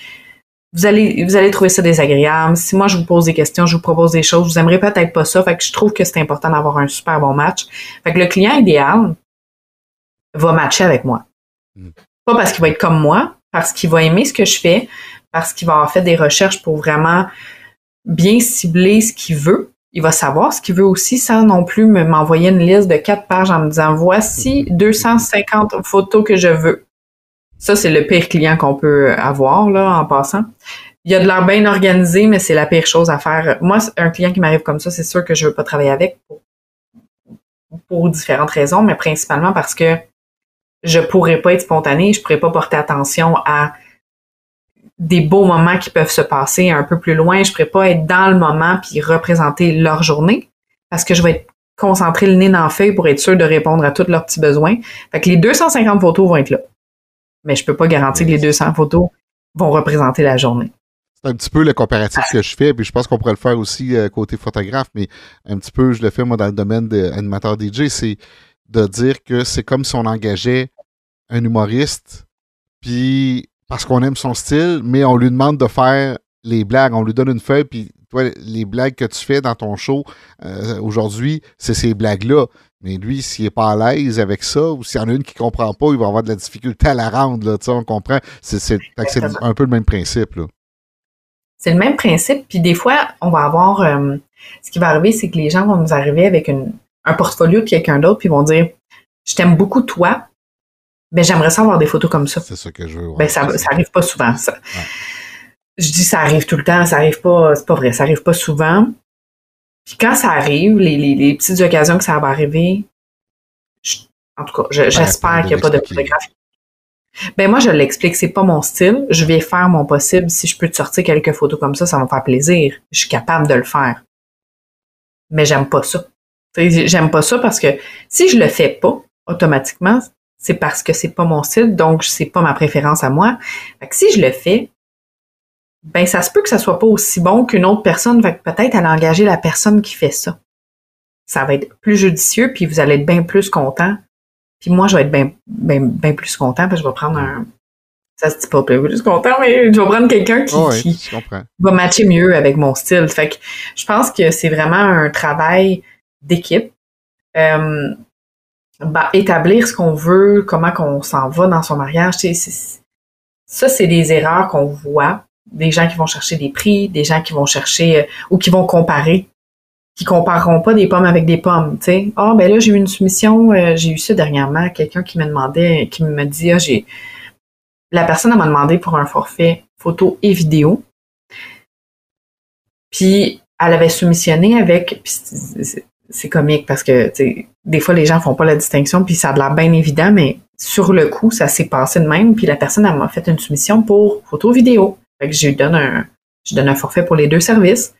vous allez, vous allez trouver ça désagréable. Si moi je vous pose des questions, je vous propose des choses, vous aimerez peut-être pas ça. Fait que je trouve que c'est important d'avoir un super bon match. Fait que le client idéal va matcher avec moi. Mm. Pas parce qu'il va être comme moi, parce qu'il va aimer ce que je fais, parce qu'il va avoir fait des recherches pour vraiment bien cibler ce qu'il veut. Il va savoir ce qu'il veut aussi sans non plus m'envoyer une liste de quatre pages en me disant voici 250 photos que je veux. Ça, c'est le pire client qu'on peut avoir, là, en passant. Il y a de l'air bien organisé, mais c'est la pire chose à faire. Moi, un client qui m'arrive comme ça, c'est sûr que je veux pas travailler avec pour, différentes raisons, mais principalement parce que je pourrais pas être spontanée, je pourrais pas porter attention à des beaux moments qui peuvent se passer un peu plus loin. Je pourrais pas être dans le moment puis représenter leur journée parce que je vais être concentré le nez dans la feuille pour être sûr de répondre à tous leurs petits besoins. Fait que les 250 photos vont être là mais je peux pas garantir que les 200 photos vont représenter la journée. C'est un petit peu le comparatif que je fais, puis je pense qu'on pourrait le faire aussi euh, côté photographe, mais un petit peu, je le fais moi dans le domaine d'animateur DJ, c'est de dire que c'est comme si on engageait un humoriste, puis parce qu'on aime son style, mais on lui demande de faire les blagues, on lui donne une feuille, puis toi, les blagues que tu fais dans ton show euh, aujourd'hui, c'est ces blagues-là. Mais lui, s'il n'est pas à l'aise avec ça, ou s'il y en a une qui ne comprend pas, il va avoir de la difficulté à la rendre. Là, on comprend. C'est un peu le même principe. C'est le même principe. Puis des fois, on va avoir. Euh, ce qui va arriver, c'est que les gens vont nous arriver avec un portfolio de quelqu'un d'autre, puis ils vont dire Je t'aime beaucoup, toi, mais j'aimerais ça avoir des photos comme ça. C'est ça que je veux. ben, ça, ça arrive pas souvent, ça. Je dis ça arrive tout le temps, ça arrive pas, c'est pas vrai, ça arrive pas souvent. Puis quand ça arrive, les, petites occasions que ça va arriver, en tout cas, j'espère qu'il n'y a pas de photographie. Ben moi, je l'explique, c'est pas mon style. Je vais faire mon possible. Si je peux te sortir quelques photos comme ça, ça va me faire plaisir. Je suis capable de le faire. Mais j'aime pas ça. J'aime pas ça parce que si je le fais pas, automatiquement, c'est parce que c'est pas mon style, donc c'est pas ma préférence à moi. Fait que si je le fais, ben ça se peut que ça soit pas aussi bon qu'une autre personne, va peut-être aller engager la personne qui fait ça. Ça va être plus judicieux, puis vous allez être bien plus content. Puis moi, je vais être bien, bien, plus content, parce que je vais prendre un. Ça se dit pas plus content, mais je vais prendre quelqu'un qui, va matcher mieux avec mon style. Fait que je pense que c'est vraiment un travail d'équipe. Euh, bah, établir ce qu'on veut, comment qu'on s'en va dans son mariage, ça, c'est des erreurs qu'on voit des gens qui vont chercher des prix, des gens qui vont chercher euh, ou qui vont comparer, qui compareront pas des pommes avec des pommes, tu sais. Ah ben là j'ai eu une soumission, euh, j'ai eu ça dernièrement, quelqu'un qui me demandait, qui me dit ah j'ai, la personne m'a demandé pour un forfait photo et vidéo, puis elle avait soumissionné avec, c'est comique parce que des fois les gens font pas la distinction puis ça a l'air bien évident, mais sur le coup ça s'est passé de même puis la personne elle m'a fait une soumission pour photo vidéo. Fait que j'ai donne un, je donne un forfait pour les deux services.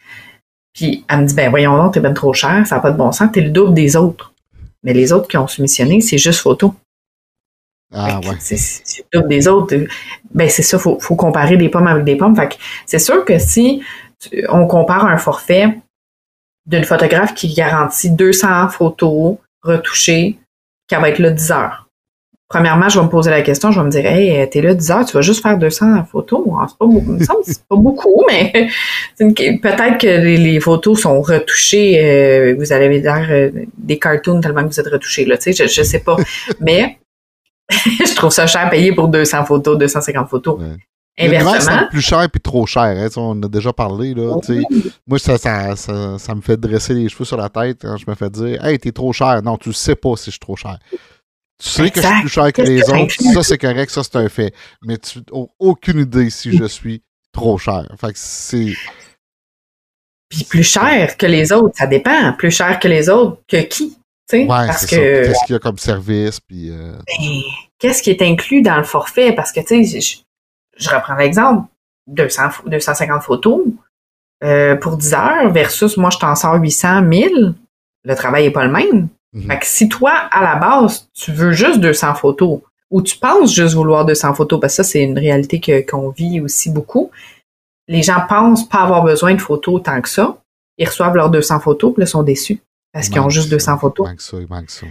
Puis elle me dit ben voyons donc t'es ben trop cher, ça n'a pas de bon sens, t'es le double des autres. Mais les autres qui ont soumissionné c'est juste photo. Ah ouais. C'est le double des autres. Ben c'est ça, faut, faut comparer des pommes avec des pommes. Fait que c'est sûr que si on compare un forfait d'une photographe qui garantit 200 photos retouchées, qui va être là 10 heures. Premièrement, je vais me poser la question, je vais me dire, hey, t'es là 10 heures, tu vas juste faire 200 photos. C'est pas, pas beaucoup, mais peut-être que les, photos sont retouchées, euh, vous allez dire euh, des cartoons tellement que vous êtes retouchés, là, tu sais, je, je sais pas. mais je trouve ça cher payer pour 200 photos, 250 photos. Inversement. plus cher puis trop cher. Hein, on a déjà parlé. Là, Moi, ça, ça, ça, me fait dresser les cheveux sur la tête quand je me fais dire Hey, t'es trop cher. Non, tu sais pas si je suis trop cher. Tu sais que je suis plus cher que les autres. Ça, c'est correct, ça, c'est un fait. Mais tu n'as aucune idée si je suis trop cher. Fait que c'est. Puis plus cher que les autres, ça dépend. Plus cher que les autres, que qui? Ouais, parce que. Qu'est-ce qu'il y a comme service? Puis. Euh, ben, qu'est-ce qui est inclus dans le forfait? Parce que, tu sais, je reprends l'exemple, 200, 250 photos euh, pour 10 heures versus moi, je t'en sors 800, 1000, le travail n'est pas le même. Mhm. Fait que si toi, à la base, tu veux juste 200 photos ou tu penses juste vouloir 200 photos, parce que ça, c'est une réalité qu'on vit aussi beaucoup, les gens pensent pas avoir besoin de photos tant que ça. Ils reçoivent leurs 200 photos, puis là, sont déçus parce qu'ils ont juste 200 photos. Il manque ça, il manque ça.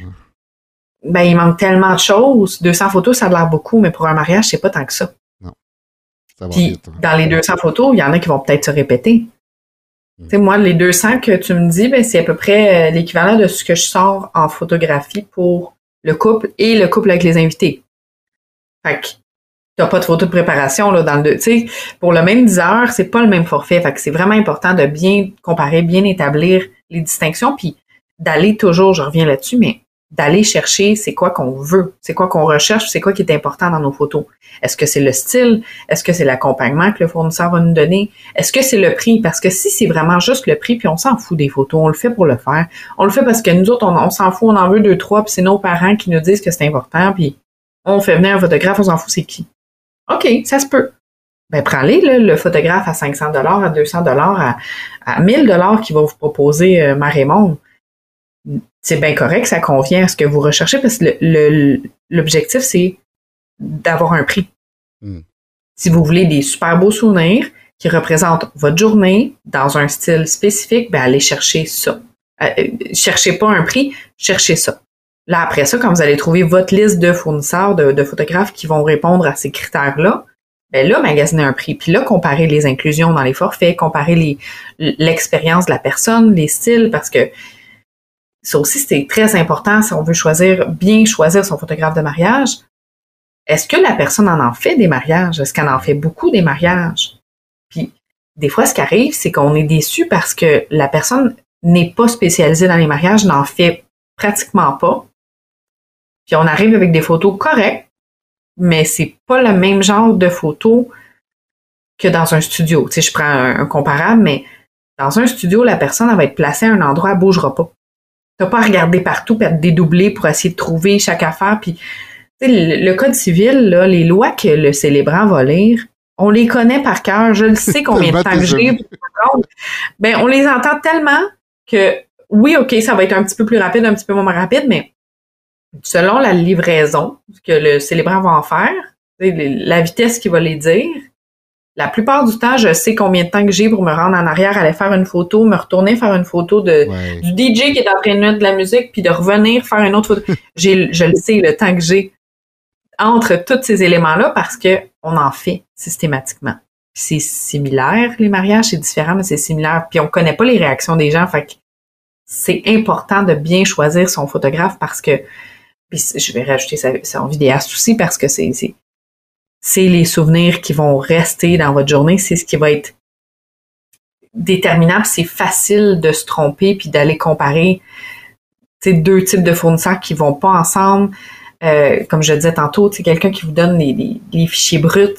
Ben, il manque tellement de choses. 200 photos, ça a l'air beaucoup, mais pour un mariage, c'est pas tant que ça. Puis, hein. dans les 200 photos, il y en a qui vont peut-être se répéter. Hmm. Tu sais, moi, les 200 que tu me dis, ben, c'est à peu près euh, l'équivalent de ce que je sors en photographie pour le couple et le couple avec les invités. Fait que t'as pas de photo de préparation là dans le tu sais pour le même 10 heures c'est pas le même forfait fait que c'est vraiment important de bien comparer bien établir les distinctions puis d'aller toujours je reviens là-dessus mais d'aller chercher c'est quoi qu'on veut, c'est quoi qu'on recherche, c'est quoi qui est important dans nos photos. Est-ce que c'est le style? Est-ce que c'est l'accompagnement que le fournisseur va nous donner? Est-ce que c'est le prix? Parce que si c'est vraiment juste le prix, puis on s'en fout des photos, on le fait pour le faire. On le fait parce que nous autres, on, s'en fout, on en veut deux, trois, puis c'est nos parents qui nous disent que c'est important, puis on fait venir un photographe, on s'en fout c'est qui? OK, ça se peut. Ben, prends-les, le photographe à 500 dollars, à 200 dollars, à, à 1000 dollars qui va vous proposer euh, c'est bien correct, ça convient à ce que vous recherchez parce que l'objectif, c'est d'avoir un prix. Hmm. Si vous voulez des super beaux souvenirs qui représentent votre journée dans un style spécifique, ben allez chercher ça. Euh, euh, cherchez pas un prix, cherchez ça. Là, après ça, quand vous allez trouver votre liste de fournisseurs, de, photographes qui vont répondre à ces critères-là, ben là, magasiner un prix. Puis là, comparer les inclusions dans les forfaits, comparer l'expérience de la personne, les styles, parce que ça aussi, c'est très important si on veut choisir, bien choisir son photographe de mariage. Est-ce que la personne en en fait des mariages? Est-ce qu'elle en fait beaucoup des mariages? Puis, des fois, ce qui arrive, c'est qu'on est déçu parce que la personne n'est pas spécialisée dans les mariages, n'en fait pratiquement pas. Puis on arrive avec des photos correctes, mais c'est pas le même genre de photos que dans un studio. Tu sais, je prends un, comparable, mais dans un studio, la personne va être placée à un endroit, elle bougera pas. T'as pas à regarder partout puis à te dédoubler pour essayer de trouver chaque affaire. Puis, le, le code civil, là, les lois que le célébrant va lire, on les connaît par cœur. Je le sais combien de temps que j'ai. Ben, on les entend tellement que oui, OK, ça va être un petit peu plus rapide, un petit peu moins rapide, mais selon la livraison que le célébrant va en faire, la vitesse qu'il va les dire, la plupart du temps, je sais combien de temps que j'ai pour me rendre en arrière, aller faire une photo, me retourner faire une photo de du DJ qui est en train de mettre de la musique, puis de revenir faire une autre photo. j'ai, je le sais, le temps que j'ai entre tous ces éléments-là parce que on en fait systématiquement. C'est similaire, les mariages, c'est différent, mais c'est similaire. Puis on connaît pas les réactions des gens, fait que c'est important de bien choisir son photographe parce que puis je vais rajouter son vidéaste aussi parce que c'est c'est les souvenirs qui vont rester dans votre journée, c'est ce qui va être déterminant. C'est facile de se tromper puis d'aller comparer deux types de fournisseurs qui vont pas ensemble. Euh, comme je disais tantôt, c'est quelqu'un qui vous donne les, fichiers bruts,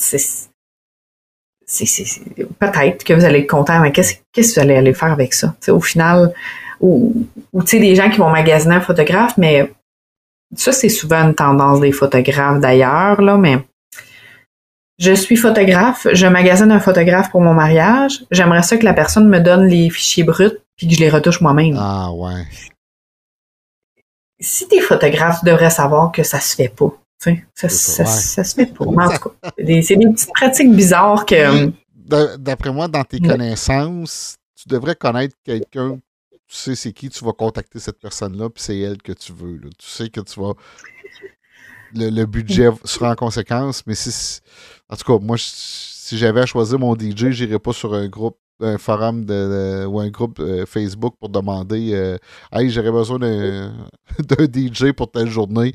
peut-être que vous allez être content, mais qu'est-ce que vous allez aller faire avec ça? au final, ou, ou tu sais, des gens qui vont magasiner un photographe, mais ça, c'est souvent une tendance des photographes d'ailleurs, là, mais je suis photographe, je magasine un photographe pour mon mariage. J'aimerais ça que la personne me donne les fichiers bruts puis que je les retouche moi-même. Ah ouais. Si t'es photographe, tu devrais savoir que ça se fait pas. Ça, ça, ça, se fait pas. En tout cas, c'est des petites pratiques bizarres que. D'après moi, dans tes connaissances, tu devrais connaître quelqu'un tu sais c'est qui, tu vas contacter cette personne-là, puis c'est elle que tu veux. Tu sais que tu vas. Le, budget sera en conséquence, mais si. En tout cas, moi, si j'avais à choisir mon DJ, j'irais pas sur un groupe un forum de, ou un groupe euh, Facebook pour demander euh, Hey, j'aurais besoin d'un DJ pour telle journée.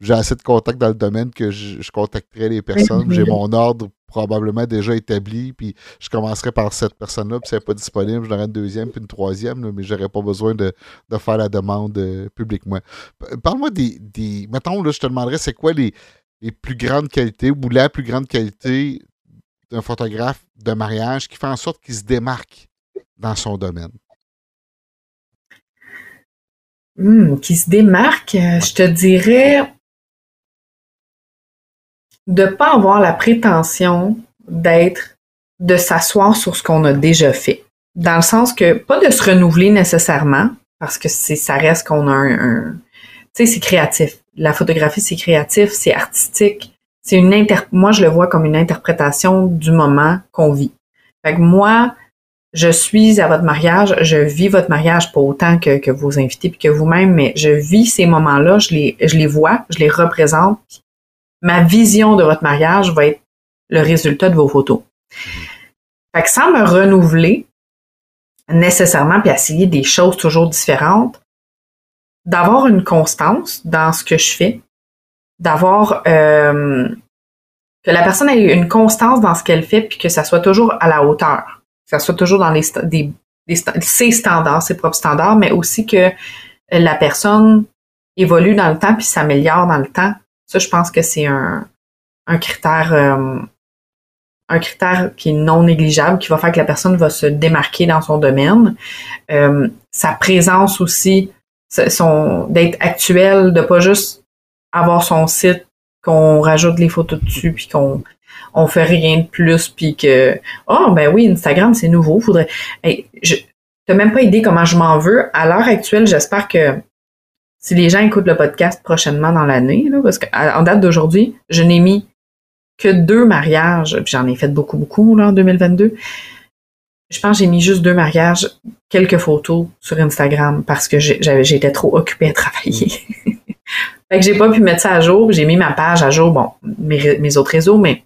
J'ai assez de contacts dans le domaine que je, je contacterai les personnes. J'ai mon ordre probablement déjà établi, puis je commencerai par cette personne-là, puis si elle n'est pas disponible, je une deuxième, puis une troisième, mais je n'aurais pas besoin de, faire la demande euh, publiquement. Parle-moi des, des. Mettons, là, je te demanderais, c'est quoi les, les plus grandes qualités ou la plus grande qualité d'un photographe de mariage qui fait en sorte qu'il se démarque dans son domaine? Hmm, qui se démarque, euh, je te dirais de pas avoir la prétention d'être, de s'asseoir sur ce qu'on a déjà fait. Dans le sens que, pas de se renouveler nécessairement, parce que ça reste qu'on a un, tu sais, c'est créatif. La photographie, c'est créatif, c'est artistique. C'est une inter, moi, je le vois comme une interprétation du moment qu'on vit. Fait que moi, je suis à votre mariage, je vis votre mariage pas autant que, que vos invités puis que vous-même, mais je vis ces moments-là, je les, je les vois, je les représente, ma vision de votre mariage va être le résultat de vos photos. Fait que sans me renouveler nécessairement puis essayer des choses toujours différentes, d'avoir une constance dans ce que je fais, d'avoir euh, que la personne ait une constance dans ce qu'elle fait puis que ça soit toujours à la hauteur, que ça soit toujours dans les, des, ses standards, ses propres standards, mais aussi que la personne évolue dans le temps puis s'améliore dans le temps ça, je pense que c'est un, un critère euh, un critère qui est non négligeable, qui va faire que la personne va se démarquer dans son domaine. Euh, sa présence aussi, d'être actuel, de pas juste avoir son site, qu'on rajoute les photos dessus, puis qu'on on fait rien de plus, puis que oh ben oui, Instagram c'est nouveau, faudrait. Hey, je t'as même pas idée comment je m'en veux. À l'heure actuelle, j'espère que si les gens écoutent le podcast prochainement dans l'année, parce qu'en date d'aujourd'hui, je n'ai mis que deux mariages, puis j'en ai fait beaucoup, beaucoup là, en 2022. Je pense que j'ai mis juste deux mariages, quelques photos sur Instagram parce que j'étais trop occupée à travailler. fait que j'ai pas pu mettre ça à jour. J'ai mis ma page à jour, bon, mes, mes autres réseaux, mais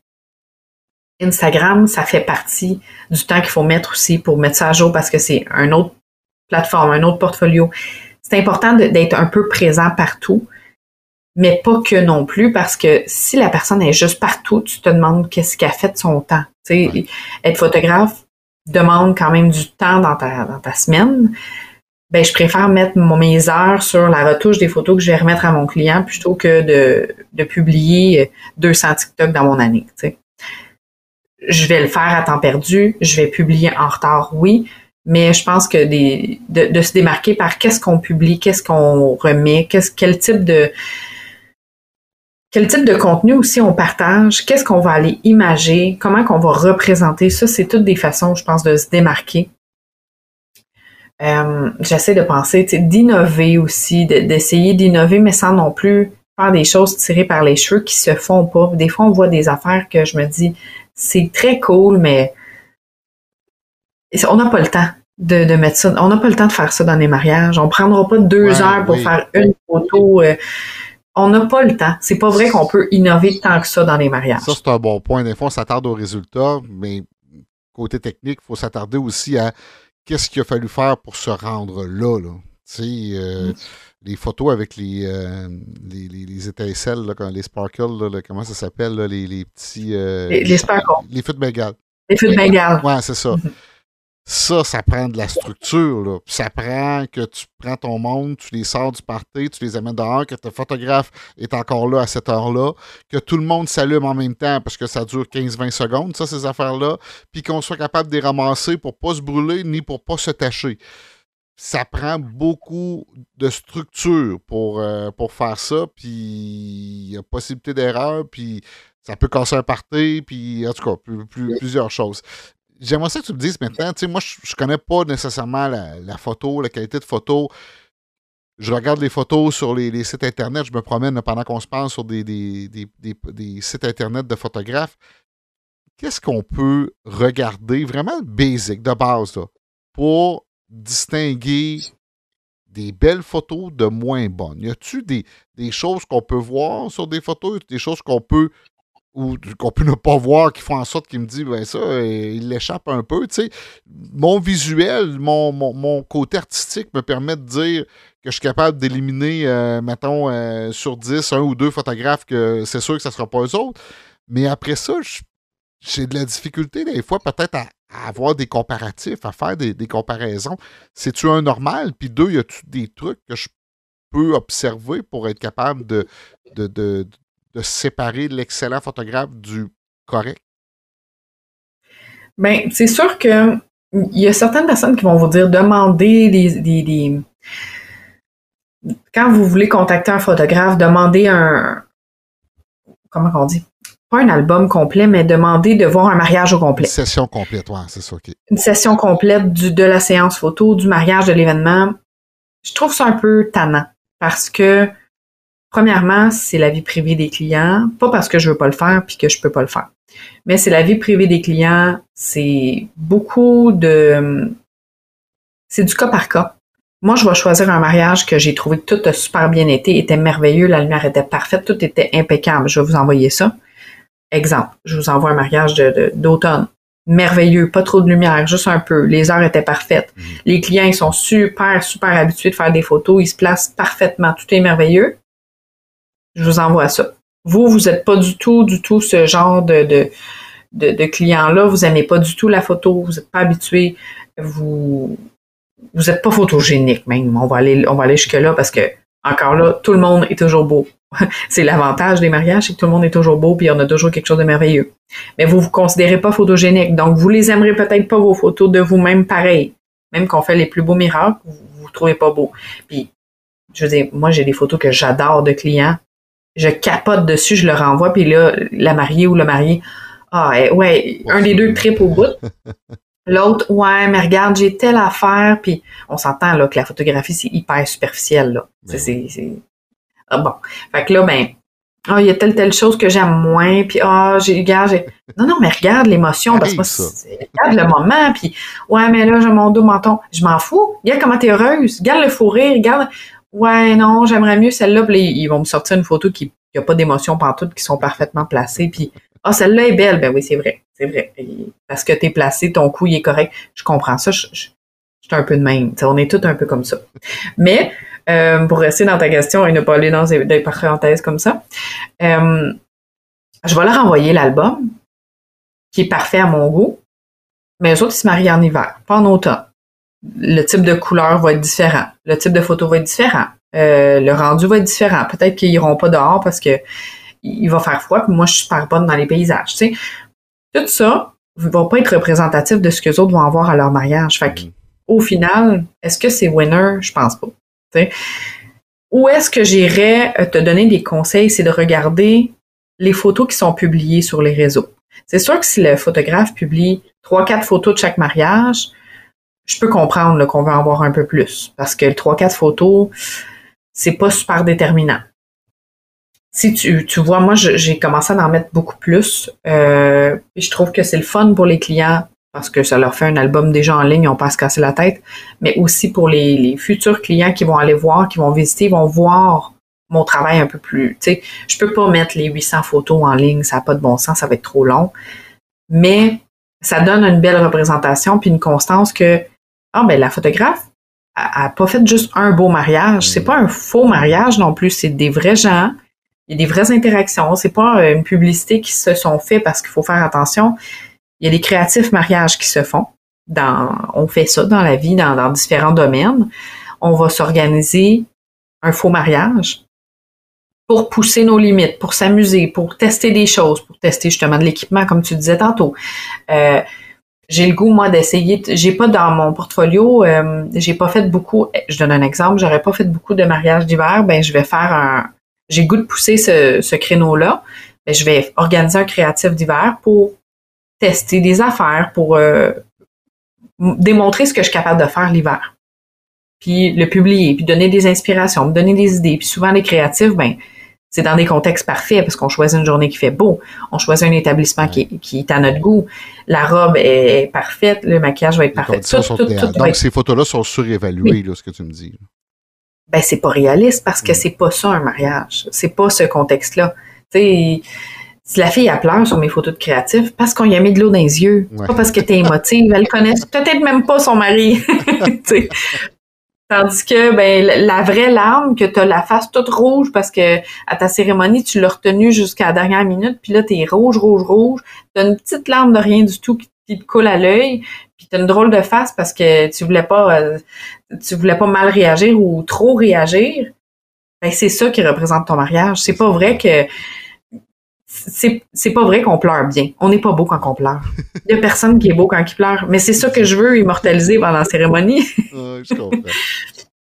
Instagram, ça fait partie du temps qu'il faut mettre aussi pour mettre ça à jour parce que c'est un autre plateforme, un autre portfolio c'est important d'être un peu présent partout, mais pas que non plus, parce que si la personne est juste partout, tu te demandes qu'est-ce qu'elle a fait de son temps. sais, Être photographe demande quand même du temps dans ta, dans ta semaine. Ben, je préfère mettre mes heures sur la retouche des photos que je vais remettre à mon client plutôt que de, de publier 200 TikTok dans mon année. Je vais le faire à temps perdu, je vais publier en retard, oui, mais je pense que des, de, se démarquer par qu'est-ce qu'on publie, qu'est-ce qu'on remet, qu'est-ce, quel type de quel type de contenu aussi on partage, qu'est-ce qu'on va aller imager, comment qu'on va représenter, ça c'est toutes des façons, je pense, de se démarquer. Euh, j'essaie de penser, d'innover aussi, d'essayer d'innover, mais sans non plus faire des choses tirées par les cheveux qui se font pas. Des fois, on voit des affaires que je me dis, c'est très cool, mais on n'a pas le temps de, de, mettre ça. On n'a pas le temps de faire ça dans les mariages. On prendra pas deux heures pour faire une photo. Euh, on n'a pas le temps. C'est pas vrai qu'on peut innover tant que ça dans les mariages. Ça, c'est un bon point. Des fois, on s'attarde aux résultats, mais côté technique, il faut s'attarder aussi à qu'est-ce qu'il a fallu faire pour se rendre là. là. Tu sais, euh, mm. les photos avec les, euh, les, les, étincelles, là, les sparkles, comment ça s'appelle, les, les, petits... les, les, sparkles. Les feux de Bengale. Les feux de Bengale. Ouais, c'est ça. Mm-hmm. Ça, ça prend de la structure. Ça prend que tu prends ton monde, tu les sors du party, tu les amènes dehors, que ton photographe est encore là à cette heure-là, que tout le monde s'allume en même temps parce que ça dure 15-20 secondes, ça, ces affaires-là, puis qu'on soit capable de les ramasser pour pas se brûler ni pour pas se tacher. Ça prend beaucoup de structure pour, euh, pour faire ça, puis il y a possibilité d'erreur, puis ça peut casser un party, puis en tout cas, plusieurs choses. J'aimerais ça que tu me dises maintenant, tu sais, moi, je, ne connais pas nécessairement la, photo, la qualité de photo. Je regarde les photos sur les, sites Internet, je me promène pendant qu'on se parle sur des, sites Internet de photographes. Qu'est-ce qu'on peut regarder vraiment basic, de base, pour distinguer des belles photos de moins bonnes? Y a-tu des, des choses qu'on peut voir sur des photos, des choses qu'on peut ou qu'on peut ne pas voir, qui font en sorte qu'il me dit, ben ça, euh, il l'échappe un peu. Tu sais, mon visuel, mon, mon, côté artistique me permet de dire que je suis capable d'éliminer, euh, mettons, euh, sur 10, un ou deux photographes que c'est sûr que ça ne sera pas eux autres. Mais après ça, j'ai de la difficulté des fois peut-être à, avoir des comparatifs, à faire des, comparaisons. C'est-tu un normal? Puis deux, y a-tu des trucs que je peux observer pour être capable de, de séparer l'excellent photographe du correct? Bien, c'est sûr que il y a certaines personnes qui vont vous dire demandez des, quand vous voulez contacter un photographe, demandez un comment on dit? Pas un album complet, mais demandez de voir un mariage au complet. Une session complète, ouais, c'est ça. Une session complète du, de la séance photo, du mariage, de l'événement. Je trouve ça un peu tannant parce que Premièrement, c'est la vie privée des clients, pas parce que je veux pas le faire puis que je peux pas le faire. Mais c'est la vie privée des clients, c'est beaucoup de c'est du cas par cas. Moi, je vais choisir un mariage que j'ai trouvé que tout a super bien été, était merveilleux, la lumière était parfaite, tout était impeccable. Je vais vous envoyer ça. Exemple, je vous envoie un mariage d'automne. merveilleux, pas trop de lumière, juste un peu. Les heures étaient parfaites. Mmh. Les clients, ils sont super, super habitués de faire des photos. Ils se placent parfaitement. Tout est merveilleux je vous envoie ça. Vous, vous n'êtes pas du tout, du tout ce genre de, de, de, client-là. Vous n'aimez pas du tout la photo, vous n'êtes pas habitué, vous vous n'êtes pas photogénique même. On va aller, on va aller jusque-là parce que, encore là, tout le monde est toujours beau. c'est l'avantage des mariages, c'est que tout le monde est toujours beau puis on a toujours quelque chose de merveilleux. Mais vous vous considérez pas photogénique, donc vous les aimerez peut-être pas vos photos de vous-même pareil. Même qu'on fait les plus beaux miracles, vous, vous trouvez pas beau. Puis, je veux dire, moi j'ai des photos que j'adore de clients je capote dessus, je le renvoie, puis là, la mariée ou le marié, ah ouais, un des deux trip au bout. L'autre, ouais, mais regarde, j'ai telle affaire, puis on s'entend là que la photographie, c'est hyper superficiel, là. Ben c'est, c'est, Ah bon. Fait que là, ben, ah, il y a telle, telle chose que j'aime moins, puis ah, j'ai, regarde, j'ai... Non, non, mais regarde l'émotion, parce que regarde le moment, puis ouais, mais là, j'ai mon dos menton. Je m'en fous. Regarde comment t'es heureuse. Regarde le fou rire, regarde. Ouais, non, j'aimerais mieux celle-là. Puis ils vont me sortir une photo qui n'a pas d'émotion pantoute, qui sont parfaitement placées. Puis, ah, celle-là est belle. Ben oui, c'est vrai. C'est vrai. parce que t'es placé, ton cou, il est correct. Je comprends ça. Je, suis un peu de même. on est tous un peu comme ça. Mais, euh, pour rester dans ta question et ne pas aller dans des, parenthèses comme ça, euh, je vais leur envoyer l'album, qui est parfait à mon goût. Mais eux autres, ils se marient en hiver, pas en automne le type de couleur va être différent, le type de photo va être différent, euh, le rendu va être différent. Peut-être qu'ils iront pas dehors parce que il va faire froid, puis moi je suis super bonne dans les paysages. Tu sais. Tout ça ne va pas être représentatif de ce que les autres vont avoir à leur mariage. Fait que, au final, est-ce que c'est winner? Je pense pas. Tu Où est-ce que j'irais euh, te donner des conseils? C'est de regarder les photos qui sont publiées sur les réseaux. C'est sûr que si le photographe publie trois, quatre photos de chaque mariage, je peux comprendre qu'on veut en voir un peu plus parce que trois quatre photos, c'est pas super déterminant. Si tu, tu vois, moi, j'ai commencé à en mettre beaucoup plus. Euh, je trouve que c'est le fun pour les clients parce que ça leur fait un album déjà en ligne, on pas se casser la tête, mais aussi pour les, les, futurs clients qui vont aller voir, qui vont visiter, vont voir mon travail un peu plus. Tu sais, je peux pas mettre les 800 photos en ligne, ça n'a pas de bon sens, ça va être trop long. Mais ça donne une belle représentation puis une constance que ah ben la photographe a, pas fait juste un beau mariage. C'est pas un faux mariage non plus. C'est des vrais gens. Il y a des vraies interactions. C'est pas euh, une publicité qui se sont fait parce qu'il faut faire attention. Il y a des créatifs mariages qui se font. dans, on fait ça dans la vie, dans, dans différents domaines. On va s'organiser un faux mariage pour pousser nos limites, pour s'amuser, pour tester des choses, pour tester justement de l'équipement, comme tu disais tantôt. Euh, j'ai le goût moi d'essayer. J'ai pas dans mon portfolio, euh, j'ai pas fait beaucoup. Je donne un exemple, j'aurais pas fait beaucoup de mariages d'hiver. Ben je vais faire un. J'ai goût de pousser ce, ce créneau-là. Ben, je vais organiser un créatif d'hiver pour tester des affaires, pour euh, démontrer ce que je suis capable de faire l'hiver. Puis le publier, puis donner des inspirations, me donner des idées. Puis souvent les créatifs, ben c'est dans des contextes parfaits parce qu'on choisit une journée qui fait beau, on choisit un établissement qui, est à notre goût, la robe est, parfaite, le maquillage va être parfait. Donc ces photos-là sont surévaluées, là, ce que tu me dis. Ben c'est pas réaliste parce que mm. c'est pas ça un mariage, c'est pas ce contexte-là. Tu sais, si la fille a pleure sur mes photos de créatif, parce qu'on y a mis de l'eau dans les yeux, pas parce que t'es émotive, elle connaît peut-être même pas son mari. Tandis que ben la vraie larme que tu la face toute rouge parce que à ta cérémonie tu l'as retenue jusqu'à la dernière minute puis là tu rouge rouge rouge, tu une petite larme de rien du tout qui, te coule à l'œil, puis tu une drôle de face parce que tu voulais pas euh, tu voulais pas mal réagir ou trop réagir. Ben c'est ça qui représente ton mariage, c'est pas vrai que c'est pas vrai qu'on pleure bien. On n'est pas beau quand on pleure. Il y a personne qui est beau quand il pleure. Mais c'est ça que je veux immortaliser pendant la cérémonie. je comprends.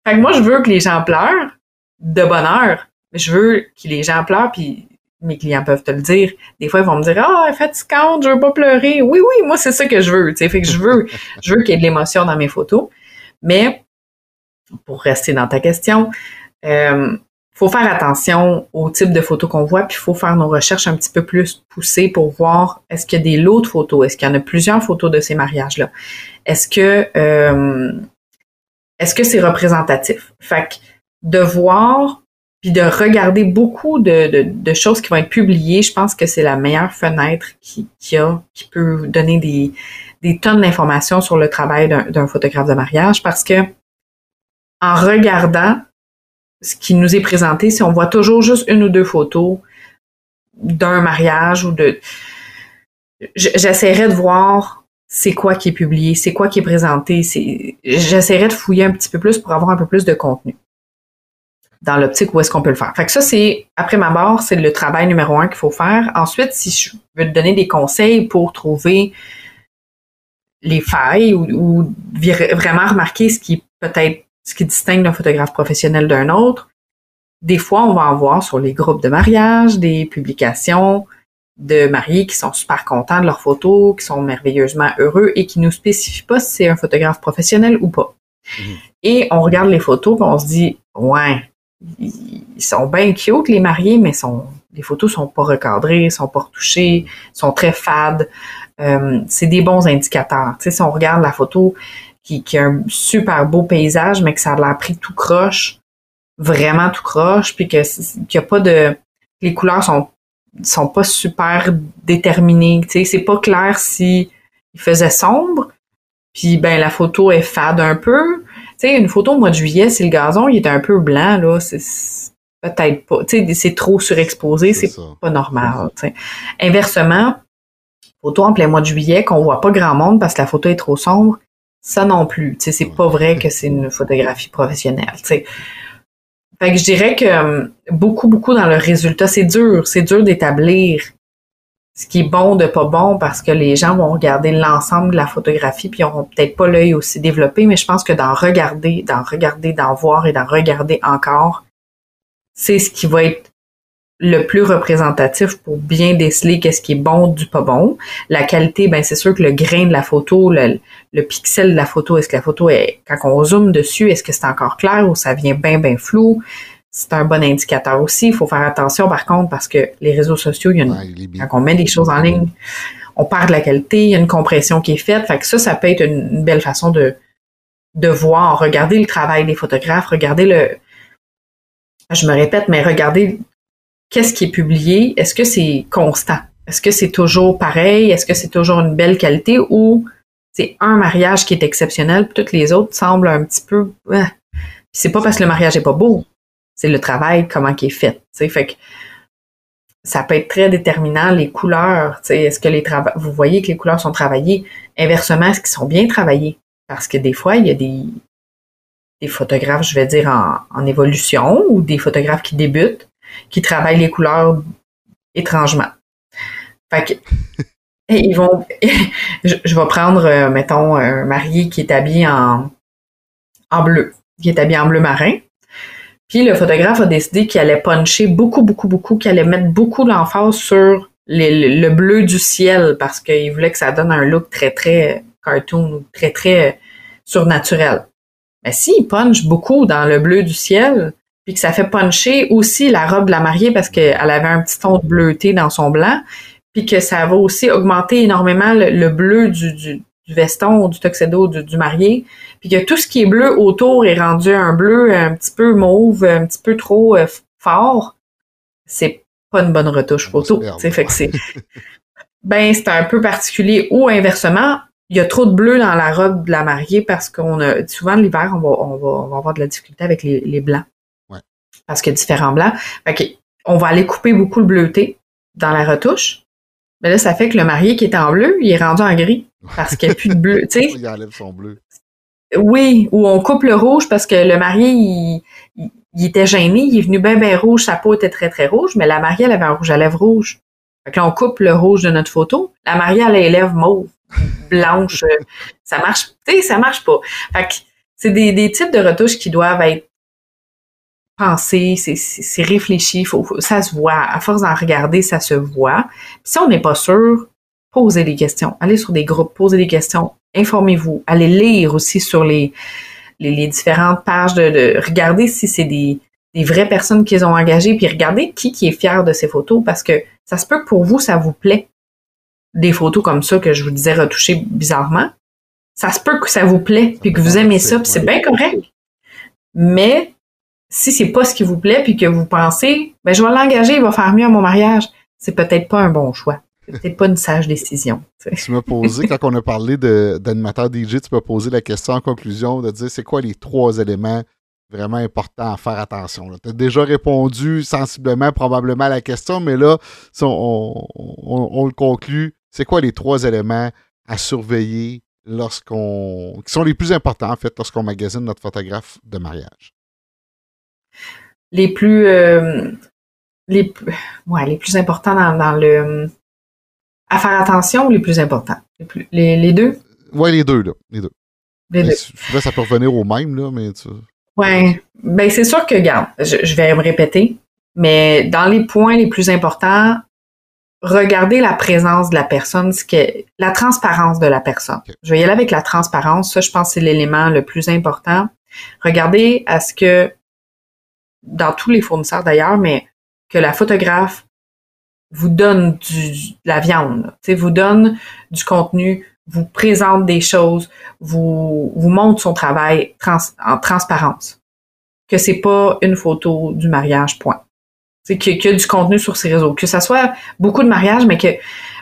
fait que moi, je veux que les gens pleurent de bonheur. Je veux que les gens pleurent, puis mes clients peuvent te le dire. Des fois, ils vont me dire Ah, oh, fatigante, je veux pas pleurer. Oui, oui, moi, c'est ça que je veux. Fait que je veux, je veux qu'il y ait de l'émotion dans mes photos. Mais pour rester dans ta question, euh, faut faire attention au type de photos qu'on voit, puis il faut faire nos recherches un petit peu plus poussées pour voir est-ce qu'il y a des lots de photos, est-ce qu'il y en a plusieurs photos de ces mariages-là, est-ce que euh, est-ce que c'est représentatif? Fait que de voir puis de regarder beaucoup de, de, choses qui vont être publiées, je pense que c'est la meilleure fenêtre qui, qui a, qui peut donner des, des tonnes d'informations sur le travail d'un photographe de mariage parce que en regardant ce qui nous est présenté, si on voit toujours juste une ou deux photos d'un mariage ou de... J'essaierai de voir c'est quoi qui est publié, c'est quoi qui est présenté. J'essaierai de fouiller un petit peu plus pour avoir un peu plus de contenu dans l'optique où est-ce qu'on peut le faire. Fait que ça, c'est, après ma barre, c'est le travail numéro un qu'il faut faire. Ensuite, si je veux te donner des conseils pour trouver les failles ou, ou vraiment remarquer ce qui peut-être ce qui distingue un photographe professionnel d'un autre. Des fois, on va en voir sur les groupes de mariage, des publications de mariés qui sont super contents de leurs photos, qui sont merveilleusement heureux et qui nous spécifient pas si c'est un photographe professionnel ou pas. Mhm. Et on regarde les photos et on se dit, ouais, ils sont bien cute les mariés, mais sont, les photos sont pas recadrées, sont pas retouchées, sont très fades. Euh, c'est des bons indicateurs. Tu sais, si on regarde la photo, qui, qui a un super beau paysage, mais que ça a l'air pris tout croche, vraiment tout croche, puis que qu'il n'y a pas de. Les couleurs sont sont pas super déterminées. Tu sais, c'est pas clair si il faisait sombre, puis ben la photo est fade un peu. Tu sais, une photo au mois de juillet, si le gazon il est un peu blanc, là, c'est peut-être pas. Tu sais, c'est trop surexposé, c'est pas normal. Inversement, photo en plein mois de juillet qu'on voit pas grand monde parce que la photo est trop sombre, ça non plus. Tu sais, c'est pas vrai que c'est une photographie professionnelle. Tu sais. Fait que je dirais que euh, beaucoup, beaucoup dans le résultat, c'est dur. C'est dur d'établir ce qui est bon de pas bon parce que les gens vont regarder l'ensemble de la photographie puis ils auront peut-être pas l'œil aussi développé, mais je pense que d'en regarder, d'en regarder, d'en voir et d'en regarder encore, c'est ce qui va être le plus représentatif pour bien déceler qu'est-ce qui est bon du pas bon. La qualité, ben c'est sûr que le grain de la photo, le, pixel de la photo, est-ce que la photo est, quand on zoome dessus, est-ce que c'est encore clair ou ça vient bien, bien flou? C'est un bon indicateur aussi. Il faut faire attention par contre parce que les réseaux sociaux, il y a une, quand on met des choses en ligne, on perd de la qualité, il y a une compression qui est faite. Fait que ça, ça peut être une, belle façon de, de voir, regarder le travail des photographes, regarder le, je me répète, mais regarder qu'est-ce qui est publié, est-ce que c'est constant? Est-ce que c'est toujours pareil? Est-ce que c'est toujours une belle qualité ou c'est un mariage qui est exceptionnel, puis toutes les autres semblent un petit peu. Ouais. c'est pas parce que le mariage est pas beau, c'est le travail, comment qui est fait. Fait que ça peut être très déterminant, les couleurs. Est-ce que les vous voyez que les couleurs sont travaillées? Inversement, est-ce qu'ils sont bien travaillés? Parce que des fois, il y a des, des photographes, je vais dire, en, en évolution ou des photographes qui débutent, qui travaillent les couleurs étrangement. Fait que, ils vont, je, vais prendre, euh, mettons, un marié qui est habillé en, bleu, qui est habillé en bleu marin. Puis le photographe a décidé qu'il allait puncher beaucoup, beaucoup, beaucoup, qu'il allait mettre beaucoup l'emphase sur le bleu du ciel parce qu'il voulait que ça donne un look très, très cartoon, très, très surnaturel. Mais s'il punch beaucoup dans le bleu du ciel, puis que ça fait puncher aussi la robe de la mariée parce qu'elle avait un petit ton de bleuté dans son blanc, puis que ça va aussi augmenter énormément le, bleu du, du, veston ou du tuxedo du, marié, puis que tout ce qui est bleu autour est rendu un bleu un petit peu mauve, un petit peu trop euh, fort, c'est pas une bonne retouche photo. Fait que c'est ben c'est un peu particulier ou inversement, il y a trop de bleu dans la robe de la mariée parce qu'on a souvent l'hiver on va, on va, on va avoir de la difficulté avec les, les blancs. Parce qu'il y a différents blancs. Fait on va aller couper beaucoup le bleuté dans la retouche. Mais là, ça fait que le marié qui est en bleu, il est rendu en gris parce qu'il n'y a plus de bleu. Tu sais? il enlève son bleu. Oui, ou on coupe le rouge parce que le marié, il, il était gêné, il est venu bien, bien rouge, sa peau était très, très rouge, mais la mariée, elle avait un rouge à lèvres rouge. Fait que là, on coupe le rouge de notre photo. La mariée, elle a les lèvres mauves, blanches. ça marche, tu sais, ça marche pas. Fait que c'est des, des types de retouches qui doivent être penser, c'est réfléchi, faut, ça se voit. À force d'en regarder, ça se voit. si on n'est pas sûr, posez des questions. Allez sur des groupes, posez des questions, informez-vous. Allez lire aussi sur les, les, différentes pages de, de regardez si c'est des, des vraies personnes qu'ils ont engagées, puis regardez qui, qui est fier de ces photos, parce que ça se peut que pour vous, ça vous plaît. Des photos comme ça que je vous disais retouchées bizarrement. Ça se peut que ça vous plaît, puis que vous aimez ça, puis c'est bien correct. Mais si c'est pas ce qui vous plaît puis que vous pensez, ben je vais l'engager, il va faire mieux à mon mariage, c'est peut-être pas un bon choix. C'est peut-être pas une sage décision. Tu m'as posé, quand on a parlé d'animateur DJ, tu m'as posé la question en conclusion de dire c'est quoi les trois éléments vraiment importants à faire attention. Tu as déjà répondu sensiblement, probablement à la question, mais là, on, on le conclut. C'est quoi les trois éléments à surveiller lorsqu'on. qui sont les plus importants, en fait, lorsqu'on magasine notre photographe de mariage? Les plus euh, les ouais, les plus importants dans, le à faire attention ou les plus importants? Les, les, deux? Ouais les deux là les deux les deux. ça peut revenir au même là mais tu... ouais ben c'est sûr que regarde je, vais me répéter mais dans les points les plus importants regardez la présence de la personne, ce que, la transparence de la personne. Je vais y aller avec la transparence. Ça, je pense, c'est l'élément le plus important. Regardez à ce que dans tous les fournisseurs d'ailleurs, mais que la photographe vous donne du, de la viande, vous donne du contenu, vous présente des choses, vous, vous montre son travail en transparence. Que c'est pas une photo du mariage, point. C'est qu'il y du contenu sur ses réseaux. Que ça soit beaucoup de mariages, mais que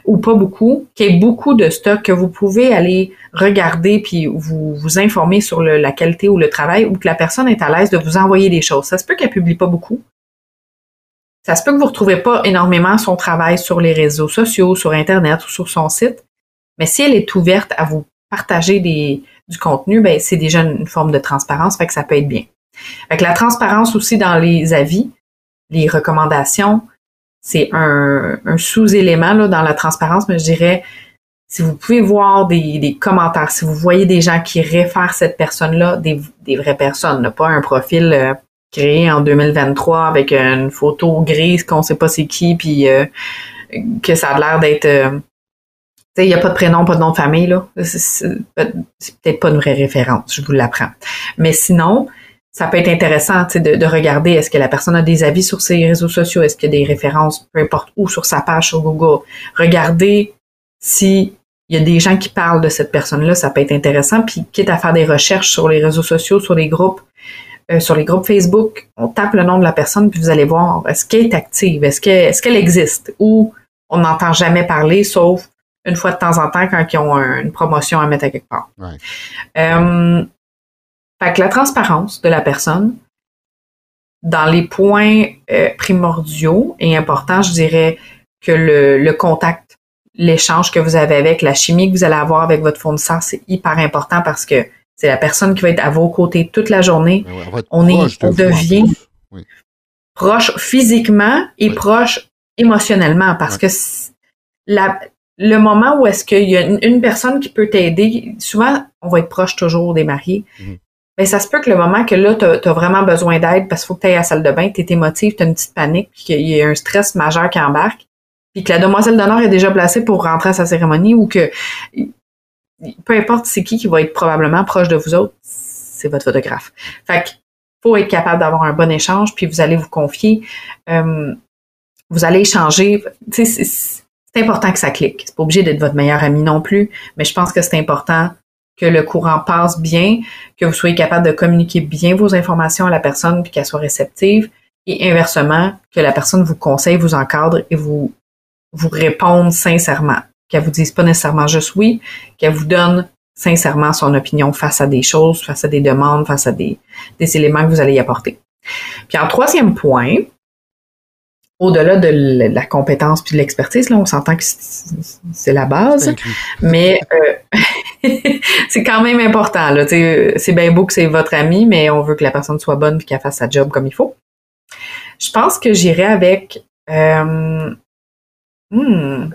ou pas beaucoup, qu'il y ait beaucoup de stock que vous pouvez aller regarder puis vous vous informer sur la qualité ou le travail ou que la personne est à l'aise de vous envoyer des choses. Ça se peut qu'elle publie pas beaucoup. Ça se peut que vous retrouvez pas énormément son travail sur les réseaux sociaux, sur Internet ou sur son site. Mais si elle est ouverte à vous partager des, du contenu, ben c'est déjà une forme de transparence, fait que ça peut être bien. Avec la transparence aussi dans les avis, les recommandations, c'est un, sous-élément dans la transparence, mais je dirais, si vous pouvez voir des, commentaires, si vous voyez des gens qui réfèrent cette personne-là, des, vraies personnes, pas un profil euh, créé en 2023 avec une photo grise qu'on sait pas c'est qui, puis euh, que ça a l'air d'être... Euh, il n'y a pas de prénom, pas de nom de famille, là. C'est peut-être pas une vraie référence, je vous l'apprends. Mais sinon, ça peut être intéressant de, de regarder est-ce que la personne a des avis sur ses réseaux sociaux, est-ce qu'il y a des références, peu importe où, sur sa page sur Google? Regardez si il y a des gens qui parlent de cette personne-là, ça peut être intéressant. Puis quitte à faire des recherches sur les réseaux sociaux, sur les groupes, euh, sur les groupes Facebook, on tape le nom de la personne, puis vous allez voir est-ce qu'elle est active, est-ce qu'elle est-ce qu'elle existe, ou on n'entend jamais parler, sauf une fois de temps en temps quand ils ont une promotion à mettre à quelque part. Euh, fait que la transparence de la personne, dans les points euh, primordiaux et importants, je dirais que le, le contact, l'échange que vous avez avec, la chimie que vous allez avoir avec votre fournisseur, c'est hyper important parce que c'est la personne qui va être à vos côtés toute la journée. Ben on est, on devient proche physiquement et proche émotionnellement parce que la, le moment où est-ce qu'il y a une, personne qui peut t'aider, souvent, on va être proche toujours des mariés. mhm. Ben, ça se peut que le moment que là, tu as, vraiment besoin d'aide parce qu'il faut que tu ailles à la salle de bain, tu es émotif, tu as une petite panique, puis qu'il y a un stress majeur qui embarque, puis que la demoiselle d'honneur est déjà placée pour rentrer à sa cérémonie ou que peu importe c'est qui qui va être probablement proche de vous autres, c'est votre photographe. Fait qu'il faut être capable d'avoir un bon échange, puis vous allez vous confier. Euh, vous allez échanger. C'est important que ça clique. C'est pas obligé d'être votre meilleur ami non plus, mais je pense que c'est important que le courant passe bien, que vous soyez capable de communiquer bien vos informations à la personne puis qu'elle soit réceptive et inversement que la personne vous conseille, vous encadre et vous vous réponde sincèrement, qu'elle vous dise pas nécessairement juste oui, qu'elle vous donne sincèrement son opinion face à des choses, face à des demandes, face à des, des éléments que vous allez y apporter. Puis en troisième point, au-delà de la compétence puis de l'expertise, là, on s'entend que c'est la base, mais euh, c'est quand même important. Là, c'est bien beau que c'est votre ami, mais on veut que la personne soit bonne et qu'elle fasse sa job comme il faut. Je pense que j'irai avec. Euh, hmm,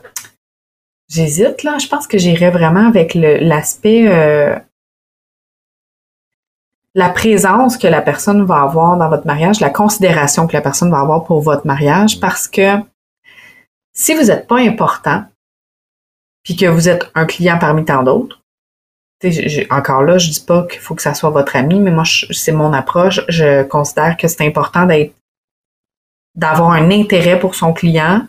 J'hésite là. Je pense que j'irai vraiment avec l'aspect euh, la présence que la personne va avoir dans votre mariage, la considération que la personne va avoir pour votre mariage, parce que si vous n'êtes pas important, puis que vous êtes un client parmi tant d'autres, encore là, je dis pas qu'il faut que ça soit votre ami, mais moi, c'est mon approche. Je considère que c'est important d'être, d'avoir un intérêt pour son client,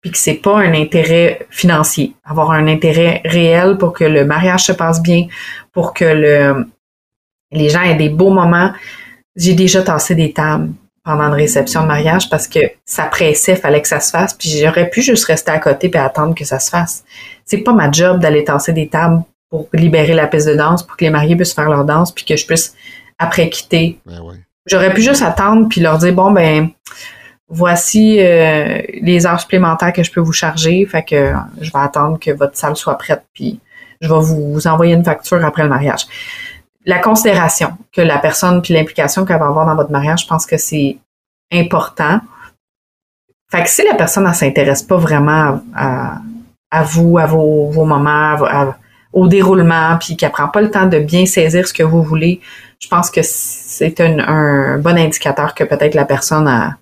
puis que c'est pas un intérêt financier, avoir un intérêt réel pour que le mariage se passe bien, pour que le, les gens aient des beaux moments. J'ai déjà tassé des tables pendant une réception de mariage parce que ça pressait, fallait que ça se fasse, puis j'aurais pu juste rester à côté et attendre que ça se fasse. C'est pas ma job d'aller tasser des tables pour libérer la piste de danse, pour que les mariés puissent faire leur danse, puis que je puisse après quitter. Ben j'aurais pu juste attendre puis leur dire bon ben voici euh, les heures supplémentaires que je peux vous charger, fait que je vais attendre que votre salle soit prête puis je vais vous envoyer une facture après le mariage la considération que la personne puis l'implication qu'elle va avoir dans votre mariage, je pense que c'est important. Fait que si la personne ne s'intéresse pas vraiment à, vous, à vos, moments, au déroulement, puis qu'elle prend pas le temps de bien saisir ce que vous voulez, je pense que c'est un, bon indicateur que peut-être la personne a,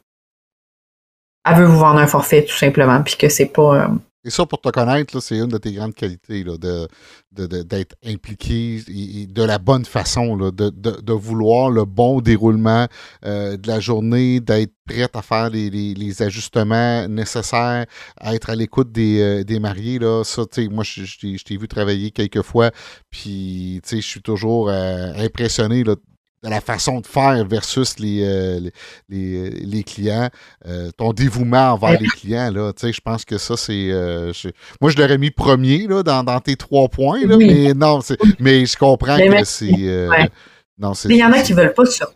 veut vous vendre un forfait tout simplement, puis que c'est pas euh, et ça, pour te connaître, c'est une de tes grandes qualités, de, d'être impliqué de la bonne façon, de, vouloir le bon déroulement euh, de la journée, d'être prête à faire les, ajustements nécessaires, à être à l'écoute des, euh, mariés. Là. Ça, moi, je, t'ai vu travailler quelques fois, puis je suis toujours euh, impressionné de la façon de faire versus les, euh, les, les, clients, euh, ton dévouement envers les clients, là, je pense que ça, c'est... Euh, moi, je l'aurais mis premier là, dans, dans tes trois points, là, mais non, mais je comprends que c'est... Non, mais il y en a qui veulent pas ça.